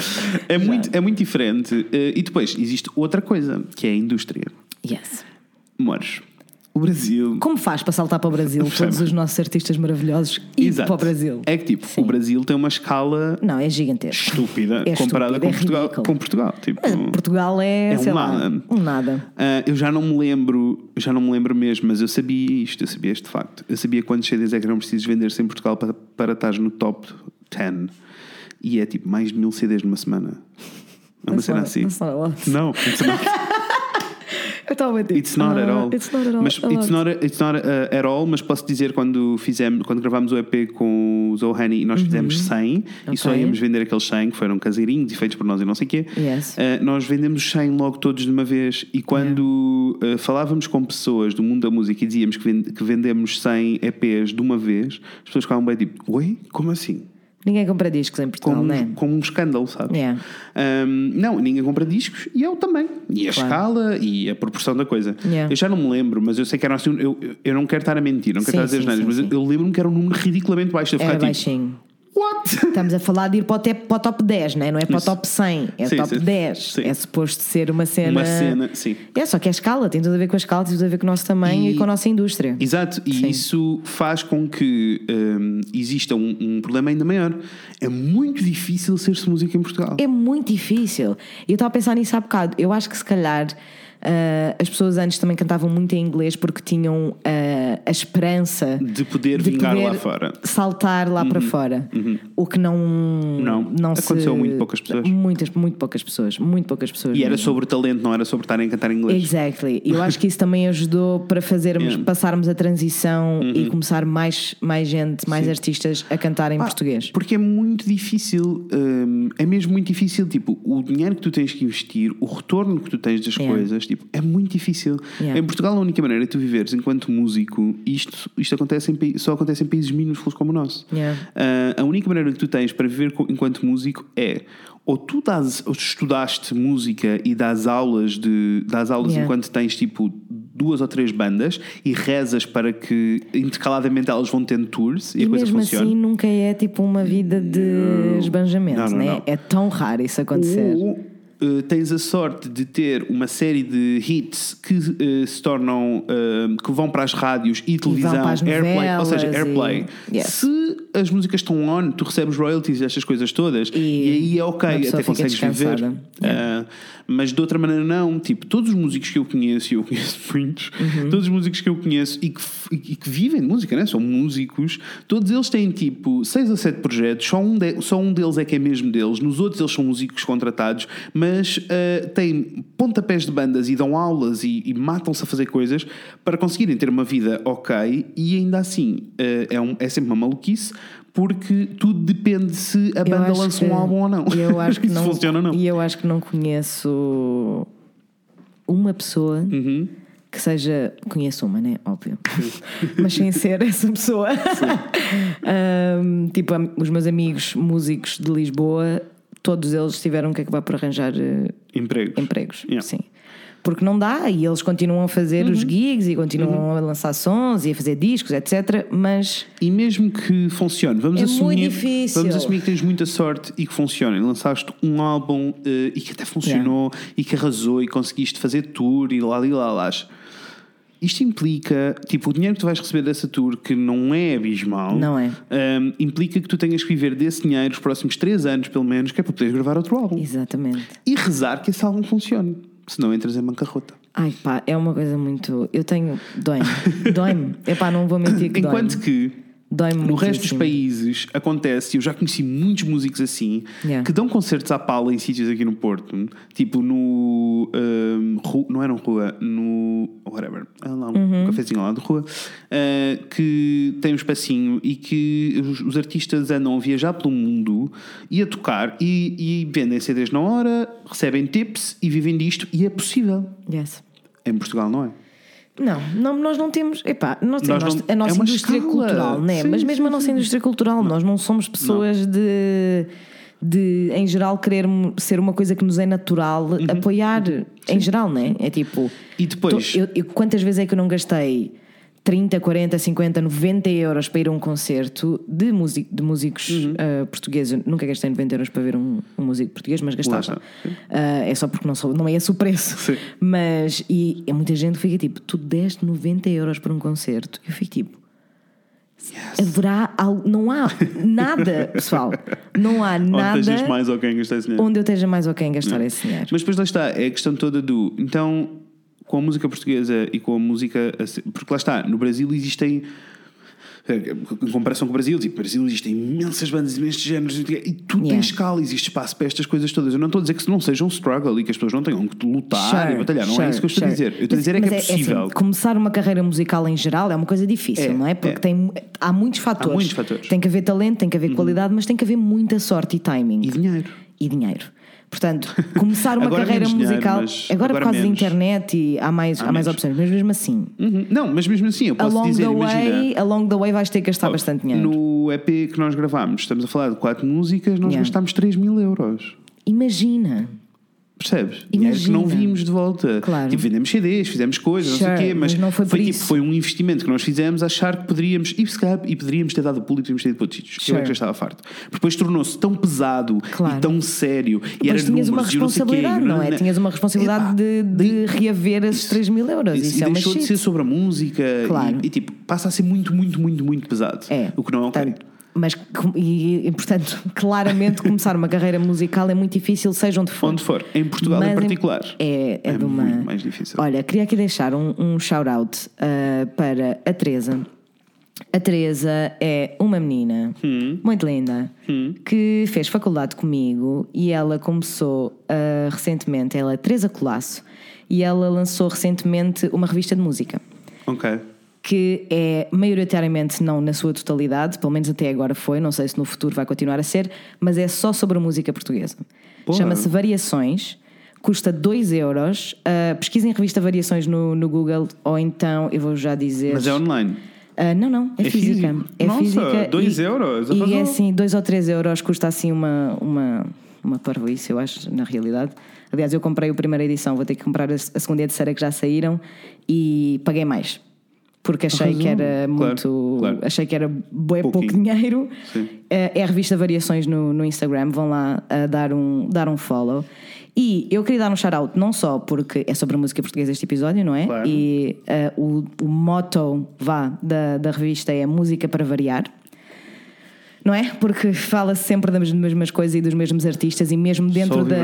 É muito, é muito diferente. e depois existe outra coisa, que é a indústria. Yes. Amores, o Brasil. Como faz para saltar para o Brasil todos os nossos artistas maravilhosos e Exato. para o Brasil? É que tipo, Sim. o Brasil tem uma escala Não, é gigantesco. estúpida É comparada estúpido, é com, Portugal, ridículo. com Portugal. Tipo, Mas Portugal é, É um lá, nada. um nada. Ah, eu já não me lembro, já não me lembro mesmo, mas eu sabia isto, eu sabia este facto. Eu sabia quantos CDs é que eram precisos vender-se em Portugal para, para estar no top 10. E é tipo mais de mil CDs numa semana. É uma cena assim. Não, not, [LAUGHS] Eu estava a dizer. it's not at ah, all. It's not at all. Mas a it's not, it's not uh, at all, mas posso dizer quando fizemos, quando gravámos o EP com o Zohani e nós fizemos 100 e só Uhum. Íamos vender aqueles 100 que foram caseirinhos e feitos por nós e não sei o quê. Yes. Uh, nós vendemos os 100 logo todos de uma vez e quando uh, falávamos com pessoas do mundo da música e dizíamos que, que vendemos 100 EPs de uma vez, as pessoas ficavam bem tipo, oi? Como assim? Ninguém compra discos em Portugal, Como, não é? como um escândalo, sabes? Yeah. Um, não, ninguém compra discos e eu também. E a Claro. escala e a proporção da coisa. Yeah. Eu já não me lembro, mas eu sei que era assim. Eu, eu- não quero estar a mentir, não quero Sim, estar a dizer nada, mas eu, eu lembro-me que era um número ridiculamente baixo. Eu Era tipo, baixinho. What? Estamos a falar de ir para o, te- para o top 10, não é? Não é para o top 100, é Sim, top sim. 10. Sim. É suposto ser uma cena. Uma cena, sim. É, só que a escala tem tudo a ver com a escala, tem tudo a ver com o nosso tamanho e, E- com a nossa indústria. Exato, e Sim. isso faz com que hum, exista um, um problema ainda maior. É muito difícil ser-se música em Portugal. É muito difícil. E eu estava a pensar nisso há bocado. Eu acho que se calhar ah, as pessoas antes também cantavam muito em inglês porque tinham ah, a esperança De poder vingar poder lá fora. saltar lá para fora. O que não. Não. não Aconteceu se- muito poucas pessoas. Muitas, muito poucas pessoas. Muito poucas pessoas. E era mesmo. sobre talento, não era sobre estarem a cantar em inglês. Exactly. Eu acho que isso também ajudou para fazermos, Yeah. Uhum. passarmos a transição e começar mais, mais gente, mais artistas a cantar em Pá, português. Porque é muito difícil, hum, é mesmo muito difícil, tipo, o dinheiro que tu tens que investir, o retorno que tu tens das Yeah. coisas, tipo, é muito difícil. Yeah. Em Portugal, a única maneira de tu viveres enquanto músico, isto, isto acontece em, só acontece em países minúsculos como o nosso. Yeah. Ah, a única maneira que tu tens para viver enquanto músico é ou tu dás, ou tu estudaste música e dás aulas de dás aulas Yeah. enquanto tens tipo duas ou três bandas e rezas para que intercaladamente elas vão tendo tours e, E a coisa mesmo funcione. assim nunca é tipo uma vida de esbanjamento, Não, não, né? não. É tão raro isso acontecer. Ou eh, tens a sorte de ter uma série de hits que eh, se tornam, eh, que vão para as rádios e televisão, as airplay, ou seja, airplay. e- Yes. Se as músicas estão on, tu recebes royalties e estas coisas todas, e, e aí é ok, até consegues viver. Uh, mas de outra maneira, não. Tipo, todos os músicos que eu conheço, e eu conheço [LAUGHS] muitos, uhum. todos os músicos que eu conheço e que, e que vivem de música, né? são músicos, todos eles têm tipo 6 a 7 projetos, só um, de, só um deles é que é mesmo deles, nos outros eles são músicos contratados, mas uh, têm pontapés de bandas e dão aulas e, e matam-se a fazer coisas para conseguirem ter uma vida ok e ainda assim uh, é, um, é sempre uma maluquice porque tudo depende se a banda lança que, um álbum ou não. Eu [LAUGHS] acho que não, funciona ou não. E eu acho que não conheço uma pessoa uhum. que seja. Conheço uma, né? Óbvio. [LAUGHS] Mas sem ser essa pessoa. um, tipo, os meus amigos músicos de Lisboa, todos eles tiveram que acabar por arranjar uh, empregos. empregos yeah. Sim porque não dá e eles continuam a fazer uhum. os gigs e continuam uhum. a lançar sons e a fazer discos, etc. Mas. E mesmo que funcione, vamos é assumir. Muito difícil. Vamos assumir que tens muita sorte e que funcione. Lançaste um álbum uh, e que até funcionou yeah. e que arrasou e conseguiste fazer tour e lá e lá lá. Isto implica, tipo, o dinheiro que tu vais receber dessa tour, que não é abismal, não é. Um, implica que tu tenhas que viver desse dinheiro os próximos 3 anos, pelo menos, que é para poderes gravar outro álbum. Exatamente. E rezar que esse álbum funcione senão entras em bancarrota. Ai pá, é uma coisa muito. Eu tenho. Dói-me. Dói-me. [LAUGHS] É pá, não vou mentir que Enquanto que No resto dos países acontece, eu já conheci muitos músicos assim, yeah. que dão concertos à pala em sítios aqui no Porto, tipo no. Um, não era no rua, no. whatever, é lá, um uhum. cafezinho lá de rua, uh, que tem um espacinho e que os, os, artistas andam a viajar pelo mundo e a tocar e, e vendem CDs na hora, recebem tips e vivem disto e é possível. Yes. Em Portugal não é. Não, não, nós não temos. Epá, nós temos nós não, a nossa é indústria escala. cultural, né? Sim, mas mesmo sim, a nossa sim. indústria cultural, não. nós não somos pessoas não. de de, em geral, querer ser uma coisa que nos é natural uhum. apoiar, uhum. em geral, né? É tipo. E depois. Tô, eu, eu, quantas vezes é que eu não gastei 30, 40, 50, 90 euros para ir a um concerto de, músico, de músicos uhum. uh, portugueses. Eu nunca gastei 90 euros para ver um, um músico português, mas gastava. Uh, é só porque não, sou, não é esse o preço. Sim. Mas, e é muita gente fica tipo, tu deste 90 euros para um concerto. Eu fico tipo, Yes. Haverá algo, não há nada, pessoal. Não há nada. Onde mais ou quem gastar esse dinheiro. Onde eu esteja mais ou quem gastar esse dinheiro. Mas depois lá está, é a questão toda do. Então, com a música portuguesa e com a música. Porque lá está, no Brasil existem. Em comparação com o Brasil, tipo, no Brasil existem imensas bandas, imensos géneros e tudo yeah. tem escala, existe espaço para estas coisas todas. Eu não estou a dizer que não seja um struggle e que as pessoas não tenham que lutar sure, e batalhar, não sure, é isso que eu estou sure. a dizer. Eu estou a dizer é que é, é possível. É assim, começar uma carreira musical em geral é uma coisa difícil, é, não é? Porque é. Tem, há muitos fatores. Há muitos fatores. Tem que haver talento, tem que haver uhum. qualidade, mas tem que haver muita sorte e timing. E dinheiro. E dinheiro. Portanto, [LAUGHS] começar uma carreira musical. Agora, agora, por causa da internet e há mais, há, há mais opções, mas mesmo assim. Uhum. Não, mas mesmo assim, eu posso along dizer. The way, imagina, along the way vais ter que gastar oh, bastante dinheiro. No EP que nós gravámos, estamos a falar de quatro músicas, nós yeah. gastámos 3 mil euros. Imagina. Percebes? Imagina. que não vimos de volta. Claro. Tipo, vendemos CDs, fizemos coisas, sure, não sei o quê, mas, mas não foi, foi, tipo, foi um investimento que nós fizemos achar que poderíamos, e, e poderíamos ter dado público, poderíamos ter ido para outros sítios. Sure. Eu é que já estava farto. Depois tornou-se tão pesado claro. e tão sério. e era tinhas uma responsabilidade, não, não, é? Tinhas uma responsabilidade de, de reaver esses 3 mil euros. Isso, isso e é deixou de ser sobre a música claro. e, e, tipo, passa a ser muito, muito, muito, muito pesado. É. O que não é ok. Tanto, mas, e, portanto, [LAUGHS] claramente começar uma carreira musical é muito difícil, seja onde for. Onde for, em Portugal mas em particular. É, é, é de uma... muito mais difícil. Olha, queria aqui deixar um, um shout-out uh, para a Teresa. A Teresa é uma menina hum. muito linda hum. que fez faculdade comigo e ela começou uh, recentemente, ela é Teresa Colasso, e ela lançou recentemente uma revista de música. Ok que é maioritariamente não na sua totalidade, pelo menos até agora foi, não sei se no futuro vai continuar a ser, mas é só sobre a música portuguesa. Chama-se Variações, custa 2 euros. Uh, pesquisem revista Variações no, no Google, ou então eu vou já dizer. Mas é online? Uh, não, não, é, é física. Físico. É Nossa, física. 2 euros? E é assim, 2 ou 3 euros custa assim uma, uma, uma parvoíce, eu acho, na realidade. Aliás, eu comprei a primeira edição, vou ter que comprar a segunda e a terceira que já saíram e paguei mais porque achei que era muito. Claro. Achei que era bué pouco dinheiro. Sim. Eh, é a revista Variações no, no Instagram, vão lá a dar um, dar um follow. E eu queria dar um shout-out não só porque é sobre a música portuguesa este episódio, não é? Claro. E uh, o, o motto vá, da, da revista é Música para Variar. Não é? Porque fala sempre das mesmas coisas e dos mesmos artistas, e mesmo dentro, da,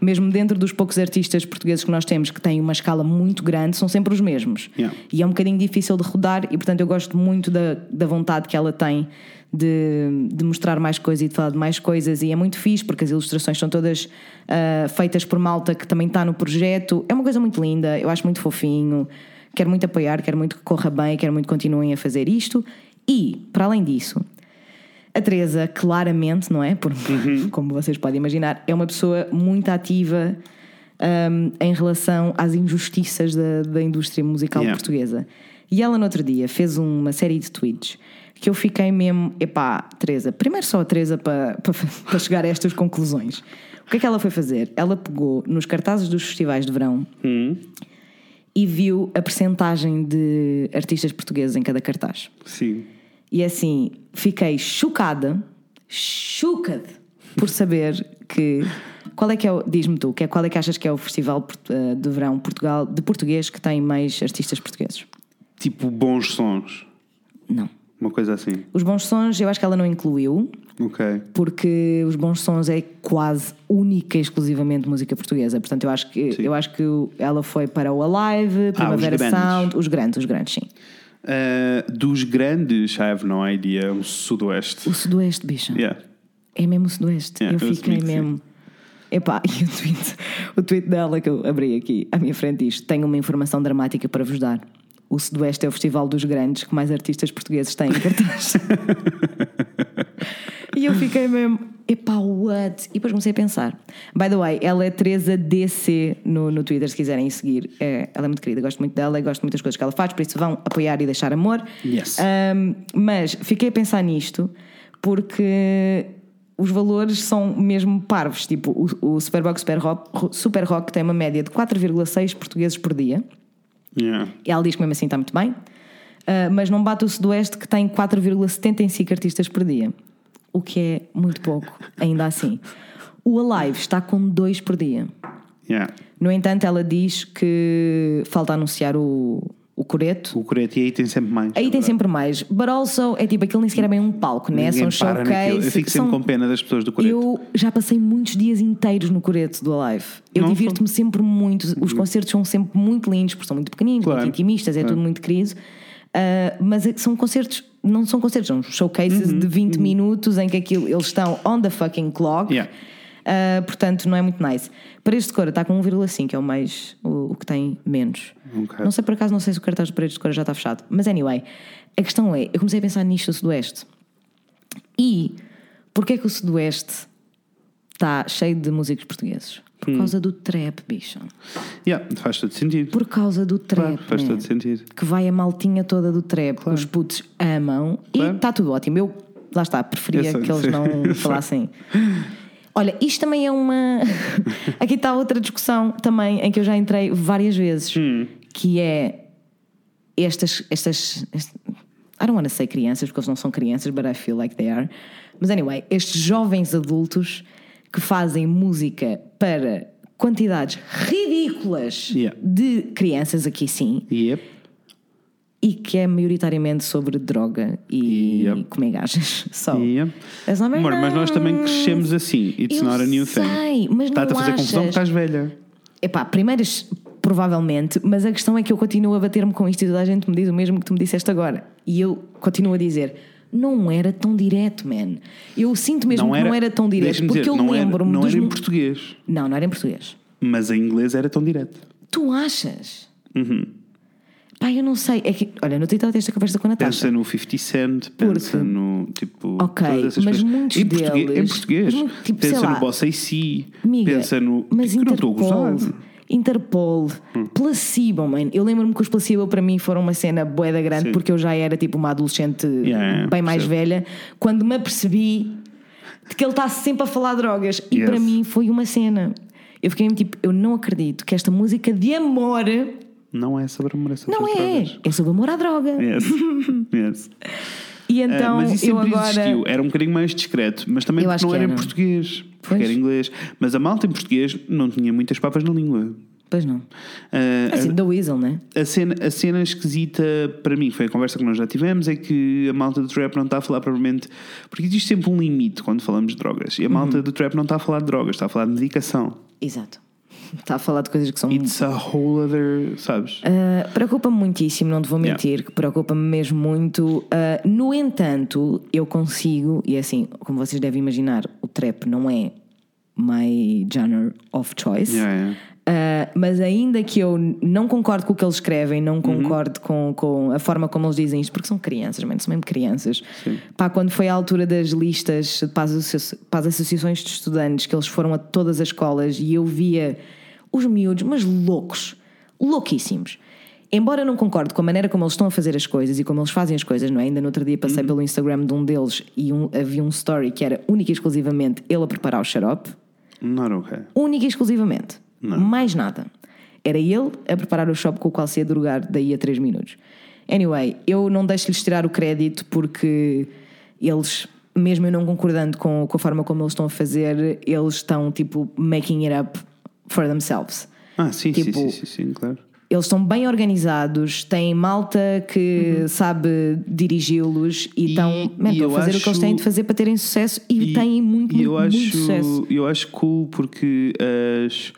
mesmo dentro dos poucos artistas portugueses que nós temos que têm uma escala muito grande, são sempre os mesmos. Yeah. E é um bocadinho difícil de rodar, e portanto eu gosto muito da, da vontade que ela tem de, de mostrar mais coisas e de falar de mais coisas, e é muito fixe porque as ilustrações são todas uh, feitas por malta que também está no projeto. É uma coisa muito linda, eu acho muito fofinho. Quero muito apoiar, quero muito que corra bem, quero muito que continuem a fazer isto. E, para além disso, a Teresa, claramente, não é? Por, uhum. Como vocês podem imaginar, é uma pessoa muito ativa um, em relação às injustiças da, da indústria musical yeah. portuguesa. E ela, no outro dia, fez uma série de tweets que eu fiquei mesmo, epá, Teresa, primeiro só a Teresa para, para, [LAUGHS] para chegar a estas conclusões. O que é que ela foi fazer? Ela pegou nos cartazes dos festivais de verão hum. e viu a percentagem de artistas portugueses em cada cartaz. Sim. E assim, fiquei chocada, chocada, por saber que. Qual é que é o. Diz-me tu, que é, qual é que achas que é o festival eh, de verão Portugal, de português que tem mais artistas portugueses? Tipo bons sons? Não. Uma coisa assim. Os bons sons, eu acho que ela não incluiu. Ok. Porque os bons sons é quase única e exclusivamente música portuguesa. Portanto, eu acho que, eu acho que ela foi para o Alive, Primavera ah, Sound, os grandes, os grandes, sim. Uh, dos grandes, I have no idea, o Sudoeste. O Sudoeste, bicha. Yeah. É mesmo o Sudoeste. Yeah, eu fiquei mesmo. Sim. Epá, [LAUGHS] e o tweet, o tweet dela que eu abri aqui à minha frente diz: Tenho uma informação dramática para vos dar. O Sudoeste é o festival dos grandes que mais artistas portugueses têm em cartaz. [LAUGHS] [LAUGHS] e eu fiquei mesmo, epá, what? E depois comecei a pensar. By the way, ela é Teresa DC no, no Twitter, se quiserem seguir. É, ela é muito querida, gosto muito dela e gosto muito das coisas que ela faz, por isso vão apoiar e deixar amor. Yes. Um, mas fiquei a pensar nisto porque os valores são mesmo parvos. Tipo, o, o Superbox Super Rock, Super Rock tem uma média de 4,6 portugueses por dia. Yeah. E ela diz que mesmo assim está muito bem. Uh, mas não bate o Sudoeste que tem 4,75 artistas por dia o que é muito pouco, ainda assim. O Alive está com dois por dia. Yeah. No entanto, ela diz que falta anunciar o, o Coreto. O Coreto, e aí tem sempre mais. Aí tem sempre mais. But also, é tipo, aquilo nem sequer é bem um palco, né? São showcase. Eu fico sempre são... com pena das pessoas do Coreto. Eu já passei muitos dias inteiros no Coreto do Alive. Eu divirto-me sempre muito. Os concertos são sempre muito lindos, porque são muito pequeninos, claro. muito intimistas, é claro. tudo muito querido. Uh, mas é são concertos, não são concertos, são showcases uhum, de 20 uhum. minutos em que aquilo, eles estão on the fucking clock. Yeah. Uh, portanto, não é muito nice. Paredes de Cora está com 1,5, que é o mais o, o que tem menos. Okay. Não sei por acaso, não sei se o cartaz de Paredes de Cora já está fechado. Mas anyway, a questão é: eu comecei a pensar nisto do Sudoeste. E porquê é que o Sudoeste está cheio de músicos portugueses? Por hum. causa do trap, bicho. Yeah, faz todo sentido. Por causa do trap. Claro, faz todo sentido. Que vai a maltinha toda do trap, claro. os putos amam claro. e está tudo ótimo. Eu, lá está, preferia que eles não [LAUGHS] falassem. Olha, isto também é uma. [LAUGHS] Aqui está outra discussão também em que eu já entrei várias vezes, hum. que é estas. estas, estas I don't want to say crianças, porque eles não são crianças, but I feel like they are. Mas anyway, estes jovens adultos que fazem música para quantidades ridículas yeah. de crianças, aqui sim. Yep. E que é maioritariamente sobre droga e yep. comer gajas. [LAUGHS] Só. Yep. Amor, mas nós também crescemos assim. It's Eu not a new sei, thing. Mas Está-te a fazer achas... confusão porque estás velha. Epá, primeiras, provavelmente, mas a questão é que eu continuo a bater-me com isto e toda a gente me diz o mesmo que tu me disseste agora. E eu continuo a dizer não era tão direto, man. Eu sinto mesmo não que era, não era tão direto, porque dizer, eu lembro-me. Não dos... era em português. Não, não era em português. Mas em inglês era tão direto. Tu achas? Uhum. Pá, eu não sei. É que, olha, no Twitter esta conversa com a Natasha. Pensa no 50 Cent, pensa porque... no tipo. Ok, mas coisas. muitos em deles. Português, em português. Tipo, pensa no Boss AC. Amiga, pensa no. Mas tipo, Interpol, não estou a gozar. Interpol, hum. Placebo, man. Eu lembro-me que os Placebo para mim foram uma cena boeda grande Sim. porque eu já era tipo uma adolescente yeah, bem mais velha. Quando me apercebi de que ele está sempre a falar drogas. E yes. para mim foi uma cena. Eu fiquei tipo, eu não acredito que esta música de amor. Não é sobre amor, é sobre Não é, drogas. é sobre amor à droga. Yes. [LAUGHS] yes. E então, uh, mas isso eu agora... existiu. Era um bocadinho mais discreto, mas também não era, era, em português, porque pois. era inglês. Mas a malta em português não tinha muitas papas na língua. Pois não. Uh, assim, da Weasel, né? A cena, a cena esquisita para mim, foi a conversa que nós já tivemos, é que a malta do trap não está a falar provavelmente. Porque existe sempre um limite quando falamos de drogas. E a malta Uhum. do trap não está a falar de drogas, está a falar de medicação. Exato. Está a falar de coisas que são. It's a whole other. Sabes? Uh, preocupa-me muitíssimo, não te vou Yeah. mentir, que preocupa-me mesmo muito. Uh, no entanto, eu consigo, e é assim, como vocês devem imaginar, o trap não é my genre of choice. Yeah, yeah. Uh, mas ainda que eu não concordo com o que eles escrevem, não Uhum. concordo com, com a forma como eles dizem isto, porque são crianças, mano, são mesmo crianças. Pá, quando foi a altura das listas para as, para as associações de estudantes, que eles foram a todas as escolas e eu via os miúdos, mas loucos, louquíssimos. Embora eu não concorde com a maneira como eles estão a fazer as coisas e como eles fazem as coisas, não é? Ainda no outro dia passei pelo Instagram de um deles e um- havia um story que era única e exclusivamente ele a preparar o xarope Not okay. única e exclusivamente. Mais nada. Era ele a preparar o shop com o qual se ia drogar daí a 3 minutos. Anyway, eu não deixo-lhes tirar o crédito porque eles, mesmo eu não concordando com, com a forma como eles estão a fazer, eles estão tipo making it up for themselves. Ah, sim, Tipo, sim, sim, sim, sim, claro. Eles estão bem organizados, têm malta que sabe dirigi-los e, E- estão e a fazer o que eles acho- têm de fazer para terem sucesso e, têm muito, e muito, eu muito acho, sucesso. Eu acho cool porque as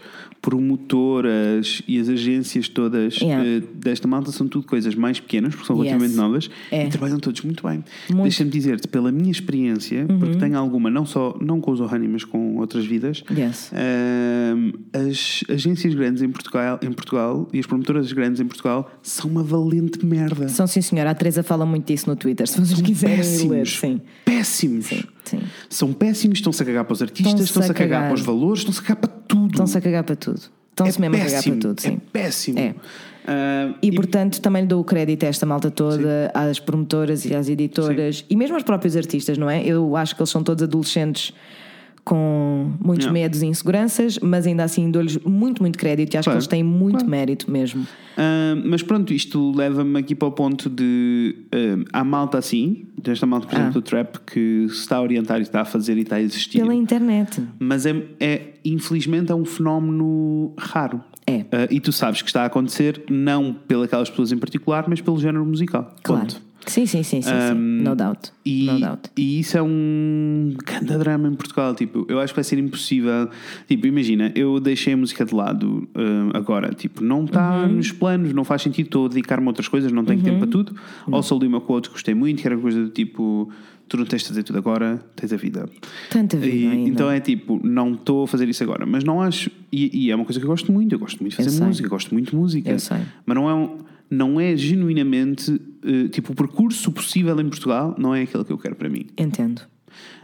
promotoras e as agências todas Yeah. eh, desta malta são tudo coisas mais pequenas, porque são Yes. relativamente novas É. e trabalham todos muito bem. Deixa-me dizer-te, pela minha experiência, Uhum. porque tenho alguma, não só não com os Ohani, mas com outras vidas, Yes. ehm, as agências grandes em Portugal, em Portugal e as promotoras grandes em Portugal são uma valente merda. São sim, senhora. A Teresa fala muito disso no Twitter, se vocês quiserem ir ler. péssimos. Sim. Péssimos. sim. São péssimos, estão-se a cagar para os artistas, Estão-se a cagar para os valores, estão-se a cagar para tudo. Estão-se a cagar para tudo. Estão-se é mesmo a cagar péssimo, para tudo, sim. É péssimo. É. Ah, E, portanto, também lhe dou o crédito a esta malta toda, às promotoras e às editoras e mesmo aos próprios artistas, não é? Eu acho que eles são todos adolescentes com muitos Não. medos e inseguranças, mas ainda assim dou-lhes muito, muito crédito e acho Claro, que eles têm muito claro. mérito mesmo. Ah, mas pronto, isto leva-me aqui para o ponto de ah, há malta assim, desta malta, por exemplo, Ah. do trap, que se está a orientar e está a fazer e está a existir. Pela internet. Mas é, é, infelizmente, é um fenómeno raro. É. Ah, e tu sabes que está a acontecer não pelas pessoas em particular, mas pelo género musical. Claro. Ponto. Sim, sim, sim, sim, sim. No doubt. E, No doubt. e isso é um grande drama em Portugal. Tipo, eu acho que vai ser impossível. Tipo, imagina, eu deixei a música de lado uh, agora. Tipo, não está Uhum. nos planos, não faz sentido. Estou a dedicar-me a outras coisas, não tenho tempo para tudo. Ou sou ali uma quote que gostei muito, que era coisa do tipo: tu não tens de fazer tudo agora, tens a vida. Tanta vida E, então é tipo, não estou a fazer isso agora, mas não acho. E, e é uma coisa que eu gosto muito. Eu gosto muito de Eu fazer sei. música, eu gosto muito de música. Eu sei. Mas não é, um- não é genuinamente. eh, tipo, o percurso possível em Portugal não é aquele que eu quero para mim. Entendo.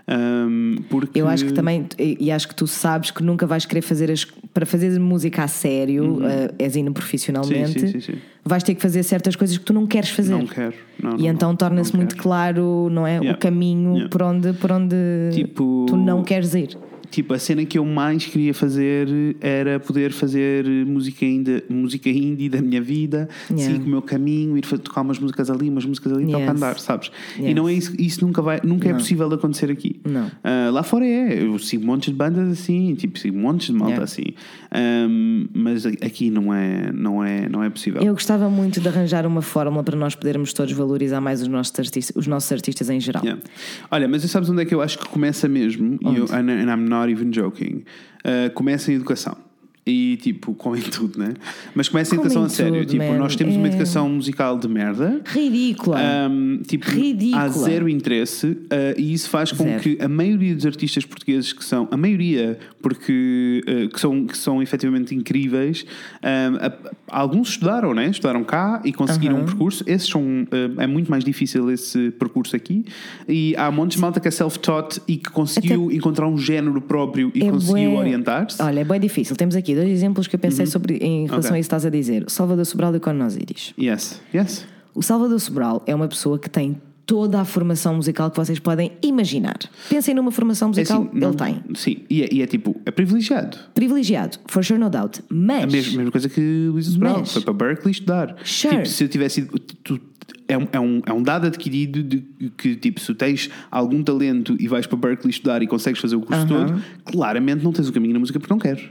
Ahm, porque Eu acho que também, e acho que tu sabes que nunca vais querer fazer as. Para fazer música a sério, eh, és indo profissionalmente, Uhum. Sim, sim, sim, vais ter que fazer certas coisas que tu não queres fazer. não quero. Não, E não, então não, torna-se não muito quero. claro, não é? Yeah. O caminho Yeah. por, onde, por onde Tipo- tu não queres ir. Tipo, a cena que eu mais queria fazer era poder fazer música, ainda, música indie da minha vida, Yeah. seguir o meu caminho, ir tocar umas músicas ali, umas músicas ali, tocar Yes. andar, sabes? E Yes. não é isso, isso nunca, vai, nunca é Não. possível de acontecer aqui. Ah, lá fora é, eu sigo montes de bandas assim, tipo, sigo montes de malta Yeah. assim. Ahm, mas aqui não é, não é, não é possível. Eu gostava muito de arranjar uma fórmula para nós podermos todos valorizar mais os nossos artistas, os nossos artistas em geral. Yeah. Olha, mas sabes onde é que eu acho que começa mesmo? E eu, and, and I'm not even joking. Uh, começa em educação. E tipo, com em [LAUGHS] tudo, né? Mas começa Como educação a sério. tudo, tipo, man. nós temos uma É- educação musical de merda. Ridícula. Um, tipo, Ridícula. há zero interesse uh, e isso faz com Zero. que a maioria dos artistas portugueses que são, a maioria, porque uh, que, são, que são efetivamente incríveis, um, a- alguns estudaram, né? Estudaram cá e conseguiram um percurso. Esses são, uh, é muito mais difícil esse percurso aqui. E há montes de malta que é self-taught e que conseguiu encontrar um género próprio e É conseguiu orientar-se. Olha, é bem difícil. Temos aqui dois exemplos que eu pensei sobre em relação Uhum. Ok. a isso que estás a dizer. O Salvador Sobral e o Conan Osiris. Yes, yes. O Salvador Sobral é uma pessoa que tem toda a formação musical que vocês podem imaginar. Pensem numa formação É musical, assim, não- ele tem. Sim, e é, e é tipo, é privilegiado. Privilegiado, for sure, no doubt. Mas. A mesma, mesma coisa que Luís Sobral. Foi para Berkeley estudar. Sure. Tipo, se eu tivesse ido. tu- é, um, é, um, é um dado adquirido de que, tipo, se tens algum talento e vais para Berkeley estudar e consegues fazer o curso todo, claramente não tens o caminho na música porque não queres.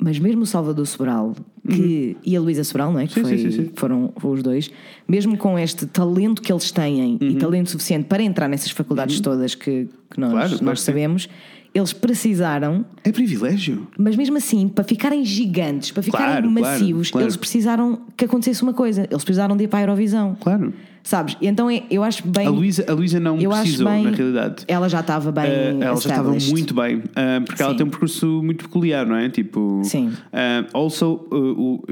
Mas mesmo o Salvador Sobral que, e a Luísa Sobral, não é? Que Uhum. Sim, foi- sim, sim, foram os dois, mesmo com este talento que eles têm Uhum. e talento suficiente para entrar nessas faculdades todas que, que nós, Claro, claro nós sabemos, eles precisaram, É privilégio. mas mesmo assim, para ficarem gigantes, para ficarem Claro, claro, massivos, claro. eles precisaram que acontecesse uma coisa, eles precisaram de ir para a Eurovisão. Claro. Sabes? E então é- eu acho bem. A Luísa, a Luísa não eu precisou, bem. na realidade. Ela já estava bem. Uh, ela já estava muito bem, uh, porque ela Sim. tem um percurso muito peculiar, não é? Tipo, Sim. Uh, also, uh,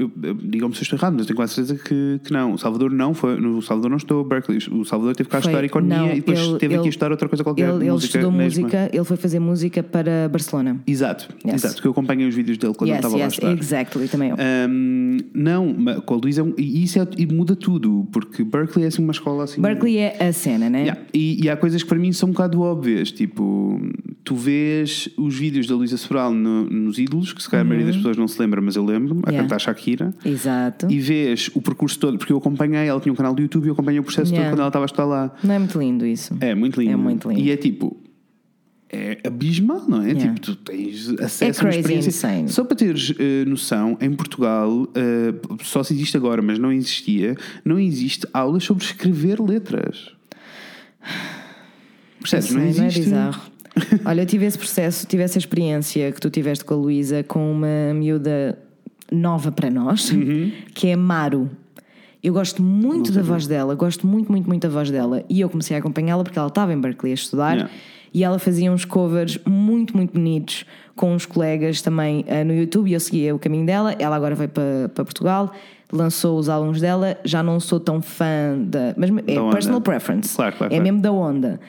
digam-me se eu estou errado, mas eu tenho quase certeza que, que não. O Salvador não foi. No Salvador não estou Berkeley. O Salvador teve cá a estudar economia não, e depois ele- teve aqui ele- a estudar outra coisa qualquer. Ele, ele estudou mesma. música, ele foi fazer música para Barcelona. Exato, Yes. exato. Porque eu acompanhei os vídeos dele quando yes, estava lá a yes, estudar. exactly, também eu. Um, não, mas com a Luísa, e isso é- e muda tudo, porque Berkeley é assim uma escola assim. Berkeley é a cena, né? Yeah. E, e há coisas que para mim são um bocado óbvias, tipo, tu vês os vídeos da Luísa Sobral no- nos ídolos, que se calhar a maioria das pessoas não se lembra, mas eu lembro-me, a Uhum. Yeah. cantar Shakira. Exato. E vês o percurso todo, porque eu acompanhei, ela tinha um canal do YouTube e eu acompanhei o processo Yeah. todo quando ela estava a estar lá. Não é muito lindo isso. É muito lindo. É muito lindo. E é tipo. É abismal, não é? Yeah. Tipo, tu tens acesso É a experiência. insane. Só para teres eh, noção, em Portugal, eh, só se existe agora, mas não existia, não existe aulas sobre escrever letras. Percebes? Não sei, existe. é bizarro. Olha, eu tive esse processo, tive essa experiência que tu tiveste com a Luísa com uma miúda nova para nós, Uhum. que é Maru. Eu gosto muito da voz dela, gosto muito, muito, muito da voz dela. E eu comecei a acompanhá-la porque ela estava em Berkeley a estudar Yeah. E ela fazia uns covers muito, muito bonitos com uns colegas também eh, no YouTube e eu seguia o caminho dela. Ela agora veio para, para Portugal, lançou os álbuns dela. Já não sou tão fã da. Mas é onda. personal preference. Claro, claro, é claro. mesmo da onda.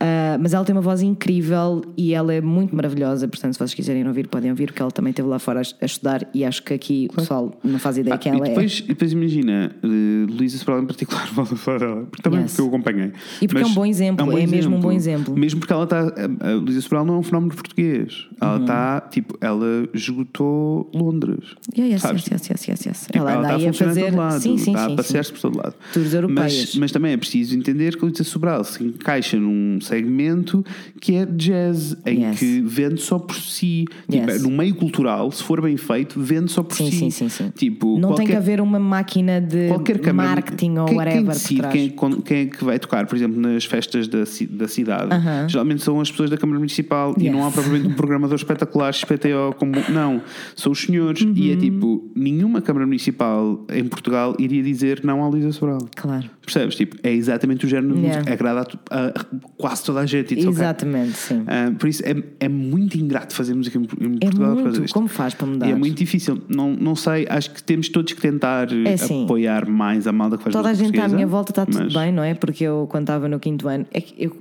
Ah, mas ela tem uma voz incrível e ela é muito maravilhosa. Portanto, se vocês quiserem ouvir, podem ouvir, porque ela também esteve lá fora a, a estudar. E acho que aqui o pessoal não faz ideia Ah, quem e, ela depois, e depois imagina, uh, Luísa Sobral em particular, [LAUGHS] vou falar dela, porque também Yes. porque eu acompanhei. E porque é um bom exemplo, é mesmo um bom exemplo. Mesmo porque ela está. A Luísa Sobral não é um fenómeno português. Ela Uhum. está, tipo, ela esgotou Londres. é. Yeah, yes, sabes? yes, yes, yes, yes. Tipo, ela está a fazer. todo lado, sim, sim, está sim, a passear-se por todo lado. Tours europeias. Mas, mas também é preciso entender que a Luísa Sobral se encaixa num segmento que é jazz, em Yes. que vende só por si. Tipo, Yes. no meio cultural, se for bem feito, vende só por Sim, si. sim, sim, sim. Tipo, não tem que qualquer- haver uma máquina de qualquer câmara marketing ou quem, whatever quem decide quem, é que- quem é que vai tocar, por exemplo, nas festas da, da cidade, Aham. geralmente são as pessoas da Câmara Municipal e Yes. não há propriamente um programador espetacular XPTO como. Não, são os senhores. E é Uhum. tipo, nenhuma Câmara Municipal em Portugal iria dizer não à Luísa Sobral. Claro. Percebes? Tipo, é exatamente o género de Yeah. música, agrada a, a- a quase toda a gente. it's okay. Exatamente, sim. Ah, por isso é, é muito ingrato fazer música em, em É Portugal por muito. disto. Como faz para mudar? E é muito difícil. Não, não sei, acho que temos todos que tentar É assim. apoiar mais a malda que faz Toda a gente à minha volta está tudo mas, bem, não é? Porque eu, quando estava no quinto ano, é eu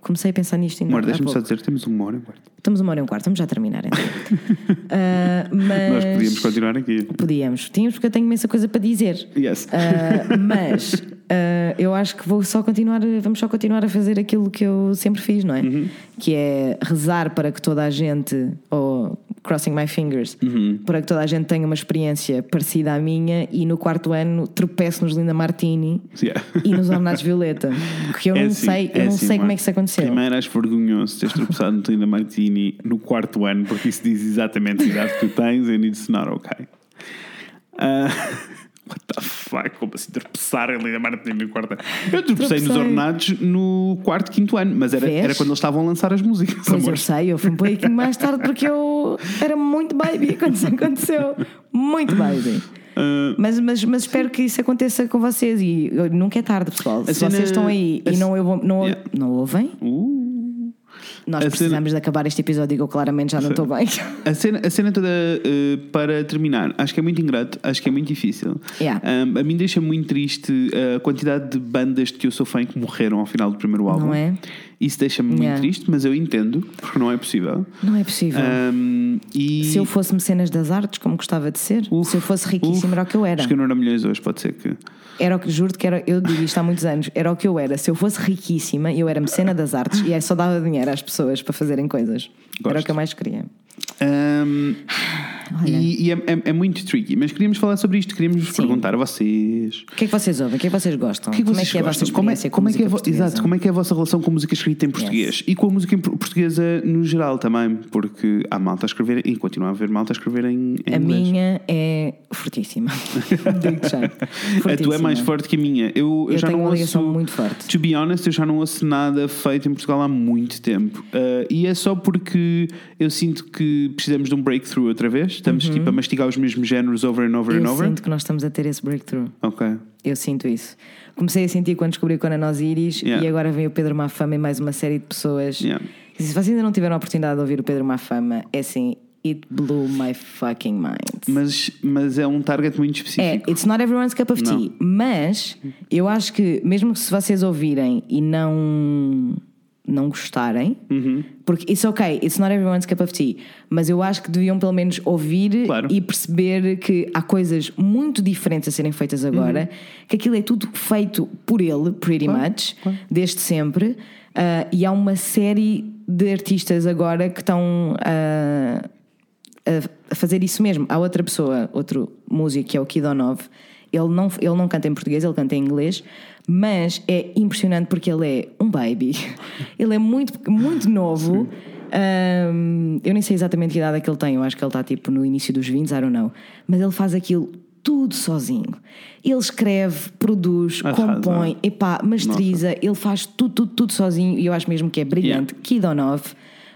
comecei a pensar nisto ainda Amor, há deixa-me só dizer, temos uma hora e um quarto. Estamos uma hora e um quarto, vamos já terminar então. [LAUGHS] Ah, mas Nós podíamos continuar aqui. Podíamos. Tínhamos porque eu tenho imensa coisa para dizer. Yes. Ah, mas ah, eu acho que vou só continuar, vamos só continuar a fazer aquilo que eu sempre fiz, não é? Uhum. Que é rezar para que toda a gente, ou crossing my fingers, Uhum. para que toda a gente tenha uma experiência parecida à minha e no quarto ano tropeço nos Linda Martini Yeah. e nos [LAUGHS] Ornados Violeta. Porque eu É não assim, sei, eu é não assim, sei como é que isso aconteceu. Primeiro acho vergonhoso teres tropeçado no Linda Martini no quarto ano, porque isso diz exatamente a idade que tu tens and it's not okay. Ah, [LAUGHS] what the fuck? Como assim tropeçar em Linda Martini no quarto ano? Eu tropecei nos ornados no quarto, quinto ano, mas era, Vês? era quando eles estavam a lançar as músicas. Pois amor. eu sei, eu fui um pouquinho mais tarde porque eu era muito baby quando isso aconteceu. Muito baby. Ah, Mas, mas, mas espero que isso aconteça com vocês e nunca é tarde, pessoal. Se cena- vocês estão aí e não, eu, não, Yeah. não ouvem, uh. Nós A precisamos de acabar este episódio e eu claramente já não estou bem. [LAUGHS] A cena, a cena toda, eh, para terminar, acho que é muito ingrato, acho que é muito difícil. Yeah. Um, a mim deixa muito triste a quantidade de bandas de que eu sou fã que morreram ao final do primeiro álbum. Não é? Isso deixa-me muito Yeah. triste, mas eu entendo, porque não é possível. Não é possível. Um, e Se eu fosse mecenas das artes, como gostava de ser, Uf, se eu fosse riquíssimo, uf, era o que eu era. Acho que eu não era milhões hoje, pode ser que. Era o que juro que era, eu digo isto há muitos anos, era o que eu era. Se eu fosse riquíssima, eu era mecena das artes e só dava dinheiro às pessoas para fazerem coisas. Era o Gosto. que eu mais queria. Um, Olha. E, e é, é- é muito tricky. Mas queríamos falar sobre isto. Queríamos vos perguntar a vocês. O que é que vocês ouvem? O que é que vocês gostam? Que é que como vocês é que é a vossa? Como é, experiência como é com que é a exato, como é que é a vossa relação com a música escrita em português e com a música portuguesa no geral também, porque há malta a escrever e continua a haver malta a escrever em, em A inglês. minha é fortíssima. [LAUGHS] Já. A tua é Fortíssima. mais forte que a minha. Eu, eu Eu já tenho não uma ouço, muito forte. To be honest, eu já não ouço nada feito em Portugal há muito tempo. Uh, e é só porque eu sinto que precisamos de um breakthrough outra vez. Estamos tipo a mastigar os mesmos géneros over and over Uhum. Eu and over. sinto que nós estamos a ter esse breakthrough. Ok. Eu sinto isso. Comecei a sentir quando descobri Cona Nós Iris Yeah. e agora vem o Pedro Mafama e mais uma série de pessoas. Yeah. E Se vocês ainda não tiveram a oportunidade de ouvir o Pedro Mafama, é assim, it blew my fucking mind. Mas, mas é um target muito É, específico. it's not everyone's cup of Não. tea. Mas eu acho que, mesmo que se vocês ouvirem e não, não gostarem, Uhum. porque it's ok, it's not everyone's cup of tea, mas eu acho que deviam pelo menos ouvir Claro. e perceber que há coisas muito diferentes a serem feitas agora, que aquilo é tudo feito por ele, pretty Uhum. Claro, much, claro. desde sempre, ah, e há uma série de artistas agora que estão. ah, a, a fazer isso mesmo. Há outra pessoa, outro músico que é o Kidonov. Ele não, ele não canta em português, ele canta em inglês, mas é impressionante porque ele é um baby. [LAUGHS] Ele é muito, muito novo. Ahm, eu nem sei exatamente que idade é que ele tem, eu acho que ele está tipo no início dos 20, I don't know. Mas ele faz aquilo tudo sozinho. Ele escreve, produz, Arrasa. compõe, epá, masteriza, ele faz tudo, tudo, tudo sozinho e eu acho mesmo que é brilhante. Kidonov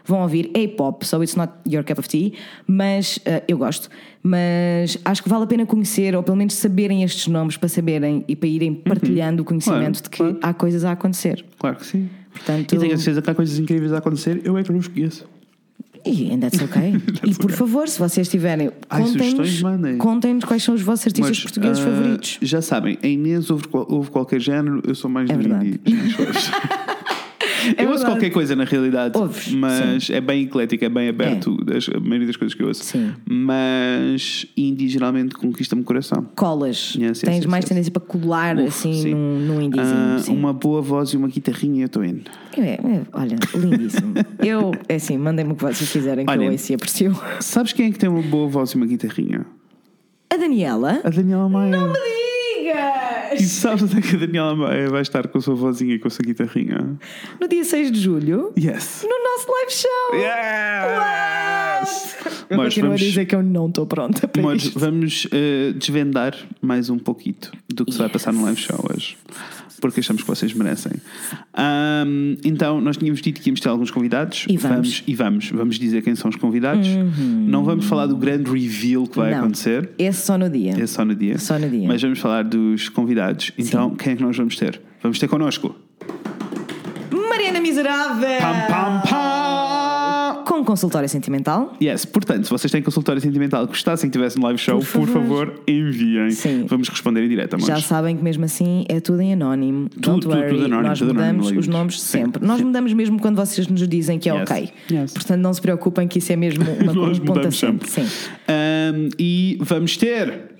vão ouvir é hip-hop, so it's not your cup of tea, mas eh, eu gosto. Mas acho que vale a pena conhecer, ou pelo menos saberem estes nomes para saberem e para irem partilhando o conhecimento Claro, de que claro. há coisas a acontecer. Claro que sim. Portanto, E tenho a certeza que há coisas incríveis a acontecer, eu é que não os conheço. e and that's [LAUGHS] okay. e por favor, se vocês tiverem, contem-nos contem quais são os vossos artistas Mas, portugueses ah, favoritos. Já sabem, a Inês ouve, qual- ouve qualquer género, eu sou mais É do verdade. indie. [LAUGHS] eu ouço verdade. qualquer coisa na realidade, Ouves, mas é bem eclético, é bem aberto, das- a maioria das coisas que eu ouço. Sim. Mas indie geralmente conquista-me o coração. Colas. Yes, Tens yes, mais yes. tendência para colar Uf, assim sim. num, num indiezinho. Sim. uma boa voz e uma guitarrinha, eu estou indo. É, é, olha, lindíssimo. [LAUGHS] eu, é assim, mandem-me o que vocês quiserem que Olha. eu ouço e aprecio. Sabes quem é que tem uma boa voz e uma guitarrinha? A Daniela. A Daniela Maia. E sabes onde é que a Daniela vai estar com a sua vozinha e com a sua guitarrinha? No dia 6 de julho, Yes! no nosso live show. Yes! Eu Mas continuo vamos- a dizer que eu não estou pronta para Mas isto. vamos eh, desvendar mais um pouquito do que se vai passar no live show hoje. Porque achamos que vocês merecem. Ahm, então, nós tínhamos dito que íamos ter alguns convidados. E vamos. e vamos. Vamos dizer quem são os convidados. Não vamos falar do grande reveal que vai Não. acontecer. Esse só no dia. É só no dia. Só no dia. Mas vamos falar dos convidados. Então, quem é que nós vamos ter? Vamos ter connosco. Mariana Miserável! Pam, pam, pam! Com consultório sentimental. Yes, portanto, se vocês têm consultório sentimental que gostassem que tivesse no live show, por Por favor, favor. enviem. Sim. Vamos responder em direto, amores. Já sabem que mesmo assim é tudo em anónimo. Tudo, worry, tudo anónimo, nós tudo anónimo, mudamos os ladies. nomes Sim, sempre. Nós sim. mudamos mesmo quando vocês nos dizem que é Yes, ok. yes. Portanto, não se preocupem que isso é mesmo [LAUGHS] uma Nós um ponto mudamos assente. sempre. Sim. Ahm, e vamos ter!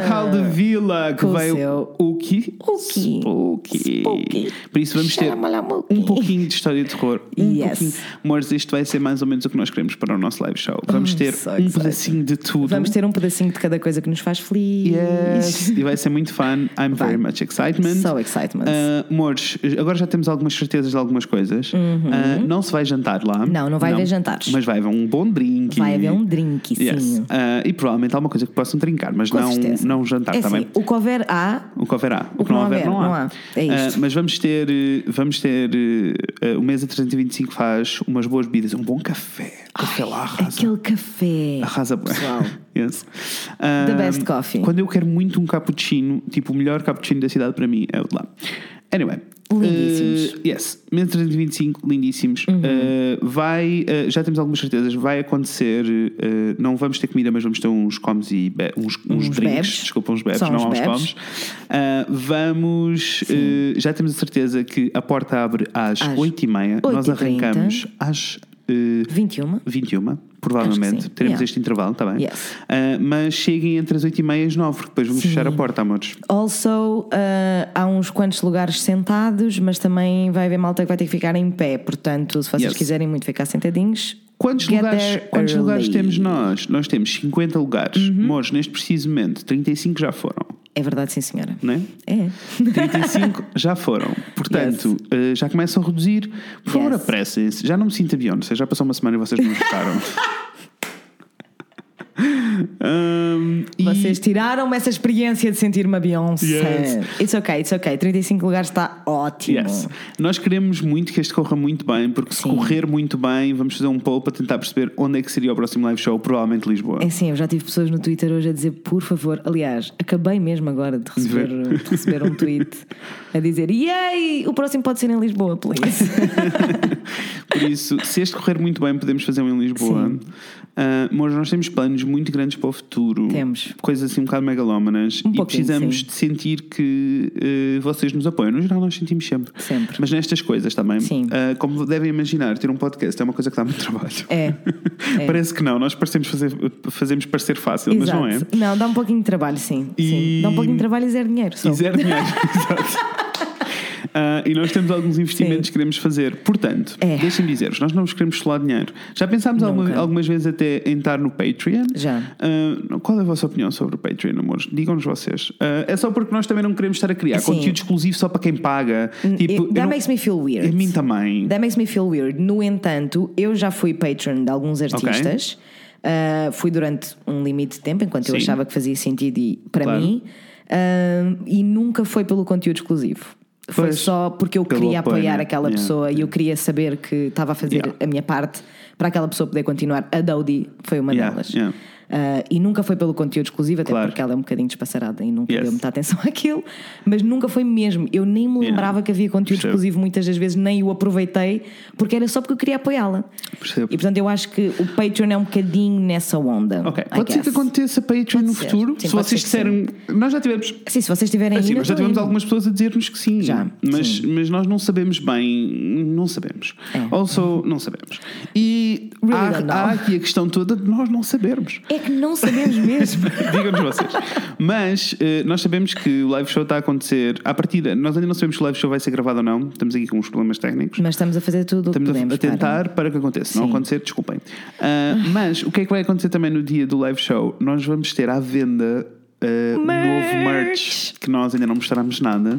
Bilinha de Vila, que veio seu o quê? Uki. Spooky. Spooky. Por isso vamos ter um pouquinho de história de terror. Um Yes. pouquinho. Amores, isto vai ser mais ou menos o que nós queremos para o nosso live show. Vamos ter um pedacinho de tudo. Vamos ter um pedacinho de cada coisa que nos faz feliz. Yes, [LAUGHS] e vai ser muito fun. I'm Vai. very much excitement. So excitement. Uh, amores, agora já temos algumas certezas de algumas coisas. Uh, não se vai jantar lá. Não, não vai haver jantares. Mas vai haver um bom drink. Vai haver um drink, sim. Yes. Uh, e provavelmente alguma coisa que possam trincar, mas Com não, certeza. Não jantar é também. assim, o que houver há, O que houver há. O que não houver, não há. É isto. Uh, mas vamos ter, uh, vamos ter uh, uh, o Mesa 325 faz umas boas bebidas, um bom café. Café lá arrasa. aquele café. Arrasa. Pessoal. [LAUGHS] yes. The Um, best coffee. Quando eu quero muito um cappuccino, tipo o melhor cappuccino da cidade para mim é o de lá. Anyway. Lindíssimos. Uhum. uh, yes, menos 325, lindíssimos. Uh, vai, uh, já temos algumas certezas, vai acontecer. uh, não vamos ter comida, mas vamos ter uns comes e uns, uns, Uns drinks. bebes. Desculpa, uns bebes, São não uns comes. Vamos, já temos a certeza que a porta abre às Às 8h30. Nós 8h30. arrancamos às. Uh, 21. 21, provavelmente. Teremos Yeah. este intervalo, está bem? Yes. Ah, mas cheguem entre as 8 e meia e as 9, porque depois vamos Sim. fechar a porta, amores. Also, uh, há uns quantos lugares sentados, mas também vai haver malta que vai ter que ficar em pé. Portanto, se vocês Yes. quiserem muito ficar sentadinhos, Quantos, Get lugares, quantos lugares. Uhum. temos nós? Nós temos 50 lugares. Mores, neste preciso momento, 35 já foram. É verdade, sim, senhora. Não é? É. 35 [LAUGHS] já foram. Portanto, eh, já começam a reduzir. Por favor, Yes. apressem-se. Já não me sinto a Beyoncé. Já passou uma semana e vocês não [LAUGHS] gostaram. Ahm, e- Vocês tiraram-me essa experiência de sentir uma Beyoncé. Yes. It's ok, it's ok. 35 lugares está ótimo. Yes. Nós queremos muito que este corra muito bem, porque se Sim. correr muito bem, vamos fazer um poll para tentar perceber onde é que seria o próximo live show, provavelmente Lisboa. É sim, eu já tive pessoas no Twitter hoje a dizer, por favor, aliás, acabei mesmo agora de receber, de receber um tweet a dizer, yay, o próximo pode ser em Lisboa, please. [LAUGHS] Por isso, se este correr muito bem, podemos fazer um em Lisboa. Sim. Ah, mas nós temos planos muito grandes para o futuro. Temos. Coisas assim um bocado megalómanas. Um e precisamos sim. de sentir que eh, vocês nos apoiam. No geral, nós sentimos sempre. Sempre. Mas nestas coisas também. Sim. Ah, como devem imaginar, ter um podcast é uma coisa que dá muito trabalho. É. [LAUGHS] é. Parece que não, nós parecemos fazer, fazemos parecer fácil, mas não é. Exato. Não, dá um pouquinho de trabalho, sim. E- sim. Dá um pouquinho de trabalho e zero dinheiro. só. E zero dinheiro. [LAUGHS] Exato. [LAUGHS] Ah, e nós temos alguns investimentos Sim. que queremos fazer. Portanto, É. deixem-me dizer-vos, nós não vos queremos solar dinheiro. Já pensámos alguma- algumas vezes até em estar no Patreon? Já. Ah, qual é a vossa opinião sobre o Patreon, amores? Digam-nos vocês. Ah, é só porque nós também não queremos estar a criar Sim. conteúdo exclusivo só para quem paga. Tipo, eu That não- makes me feel weird. A mim também. That makes me feel weird. No entanto, eu já fui patron de alguns artistas. Uh, fui durante um limite de tempo, enquanto eu Sim. achava que fazia sentido e, para Claro. mim. Uh, e nunca foi pelo conteúdo exclusivo. Foi Pois, só porque eu queria apoio, apoiar aquela Yeah, pessoa e eu queria saber que estava a fazer Yeah. a minha parte para aquela pessoa poder continuar. A Dodi foi uma Yeah, delas. Yeah. Uh, e nunca foi pelo conteúdo exclusivo, até Claro. porque ela é um bocadinho despassarada e nunca Yes. deu muita atenção [LAUGHS] àquilo, mas nunca foi mesmo. Eu nem me Yeah. lembrava que havia conteúdo Percebo. exclusivo muitas das vezes, nem o aproveitei, porque era só porque eu queria apoiá-la. Percebo. E portanto eu acho que o Patreon é um bocadinho nessa onda. Ok, I pode ser que aconteça Patreon Pode no ser. futuro. Sim, se vocês disserem. Nós já tivemos. Sim, se vocês estiverem Assim, aí, nós já tivemos indo. algumas pessoas a dizer-nos que sim. Já, mas, sim. mas nós não sabemos bem. Não sabemos. É. Also, não sabemos. E Really há, há aqui a questão toda de nós não sabermos. É que não sabemos mesmo. [LAUGHS] Digam-nos vocês. Mas eh, nós sabemos que o live show está a acontecer. À partida, nós ainda não sabemos se o live show vai ser gravado ou não. Estamos aqui com uns problemas técnicos. Mas estamos a fazer tudo o que Estamos a- podemos. a, tentar para que aconteça. Se não Sim. acontecer, desculpem. Ah, mas o que é que vai acontecer também no dia do live show? Nós vamos ter à venda. Merch. novo merch que nós ainda não mostramos nada,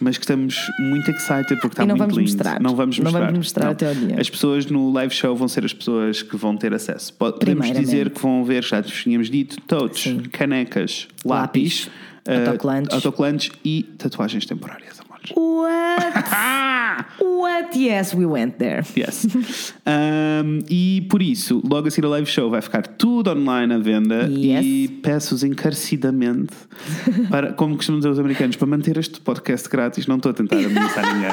mas que estamos muito excited porque está não muito vamos lindo. mostrar. Não vamos Não mostrar. vamos mostrar até ao dia. As pessoas no live show vão ser as pessoas que vão ter acesso. Po- Podemos dizer que vão ver, já tínhamos dito, totes, canecas, lápis, Lápis, ah, autocolantes. autocolantes e tatuagens temporárias. What? [LAUGHS] What? Yes, we went there. Yes. Um, e por isso, logo a seguir a live show vai ficar tudo online à venda Yes. e peço-vos encarecidamente, para, como costumam dizer os americanos, para manter este podcast grátis. Não estou a tentar ameaçar ninguém.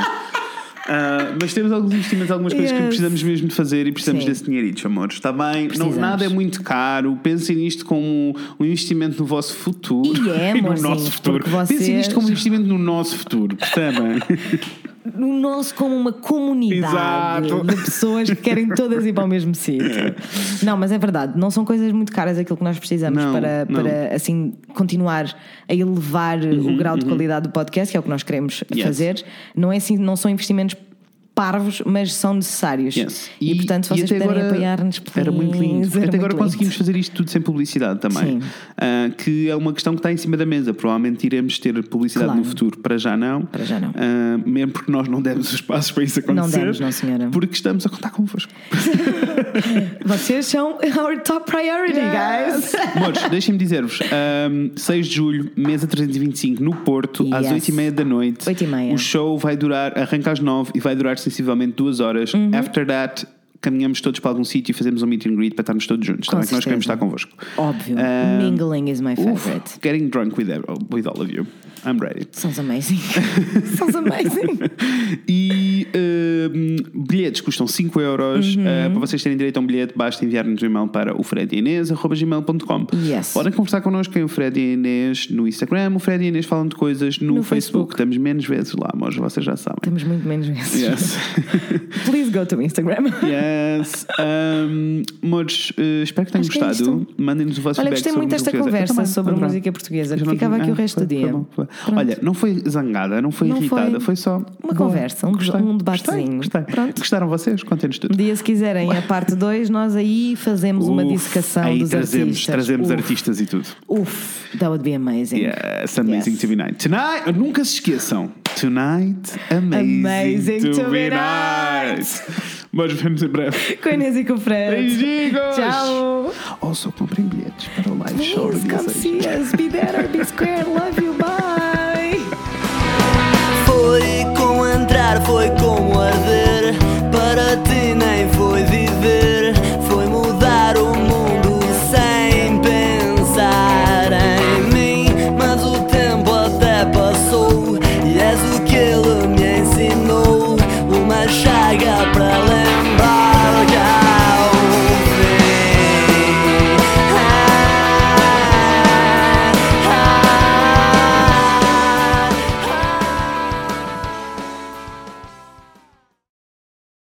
Uh, mas temos alguns investimentos, algumas coisas que Yes. precisamos mesmo de fazer e precisamos Sim. desse dinheiritos, amores. Está bem? Não, nada é muito caro. Pensem nisto como um investimento no vosso futuro E é, [LAUGHS] no amorzinho, nosso futuro. vocês- Pensem nisto como um investimento no nosso futuro, percebem? [LAUGHS] no nosso como uma comunidade Exato. de pessoas que querem todas ir para o mesmo sítio. Não, mas é verdade, não são coisas muito caras aquilo que nós precisamos Não, para, não. para assim continuar a elevar o grau de qualidade do podcast, que é o que nós queremos Uhum, Yes. fazer. Não, é assim, não são investimentos parvos, mas são necessários. Yes. E, portanto, se vocês puderem agora apoiar-nos, Era muito lindo. era até agora muito lindo. conseguimos fazer isto tudo sem publicidade também. Ah, que é uma questão que está em cima da mesa. Provavelmente iremos ter publicidade Claro. no futuro. Para já não. Para já não. Ah, mesmo porque nós não demos os passos para isso acontecer. demos, não, senhora. Porque estamos a contar convosco. [LAUGHS] Vocês são our top priority, guys. [LAUGHS] Amores, deixem-me dizer-vos: ahm, 6 de julho, mesa 325, no Porto, às Yes. 8h30 da noite. 8h30. O show vai durar, arranca às 9 e vai durar sensivelmente 2 horas. Uhum. After that. Caminhamos todos para algum sítio e fazemos um meet and greet para estarmos todos juntos. Com Também que nós queremos estar convosco. Óbvio. Ah, Mingling is my favorite. getting drunk with, with all of you. I'm ready. Sounds amazing. [LAUGHS] Sounds amazing. E hum, bilhetes custam 5 euros. Uhum. Uh, para vocês terem direito a um bilhete, basta enviar-nos um e-mail para o frediinês.gmail.com. Yes. Podem conversar connosco em o Fred e Inês no Instagram. O Fred e Inês falam de coisas no, No Facebook. Facebook. Estamos menos vezes lá, mas vocês já sabem. Temos muito menos vezes. Yes. [LAUGHS] Please go to Instagram. Yes. Um, amores, uh, espero que tenham Acho é gostado. Mandem-nos o vosso Olha, gostei sobre muito desta conversa também, sobre adorava. música portuguesa, que ficava aqui o ah, resto foi- do dia. foi bom, foi. Olha, não foi zangada, não foi Não irritada, foi. só Uma boa. conversa, um- Gostei. um debatezinho. Gostei. Pronto. Gostaram vocês? Contem-nos tudo. Um dia, se quiserem a parte 2, nós aí fazemos uma dissecação aí dos trazemos, artistas. Trazemos Uf, artistas e tudo. Uf, that would be amazing. Yes, amazing Yes. to be night. Tonight, nunca se esqueçam. Tonight, amazing, Amazing to, to be be night. Mas vemos em breve. Com a Inês e com o Fred. Beijinhos! Tchau! Ou só comprem bilhetes para o live Please, show. Please come see us. Be there be square. Love you. Bye! Foi como entrar, foi como arder. Para ti nem foi viver.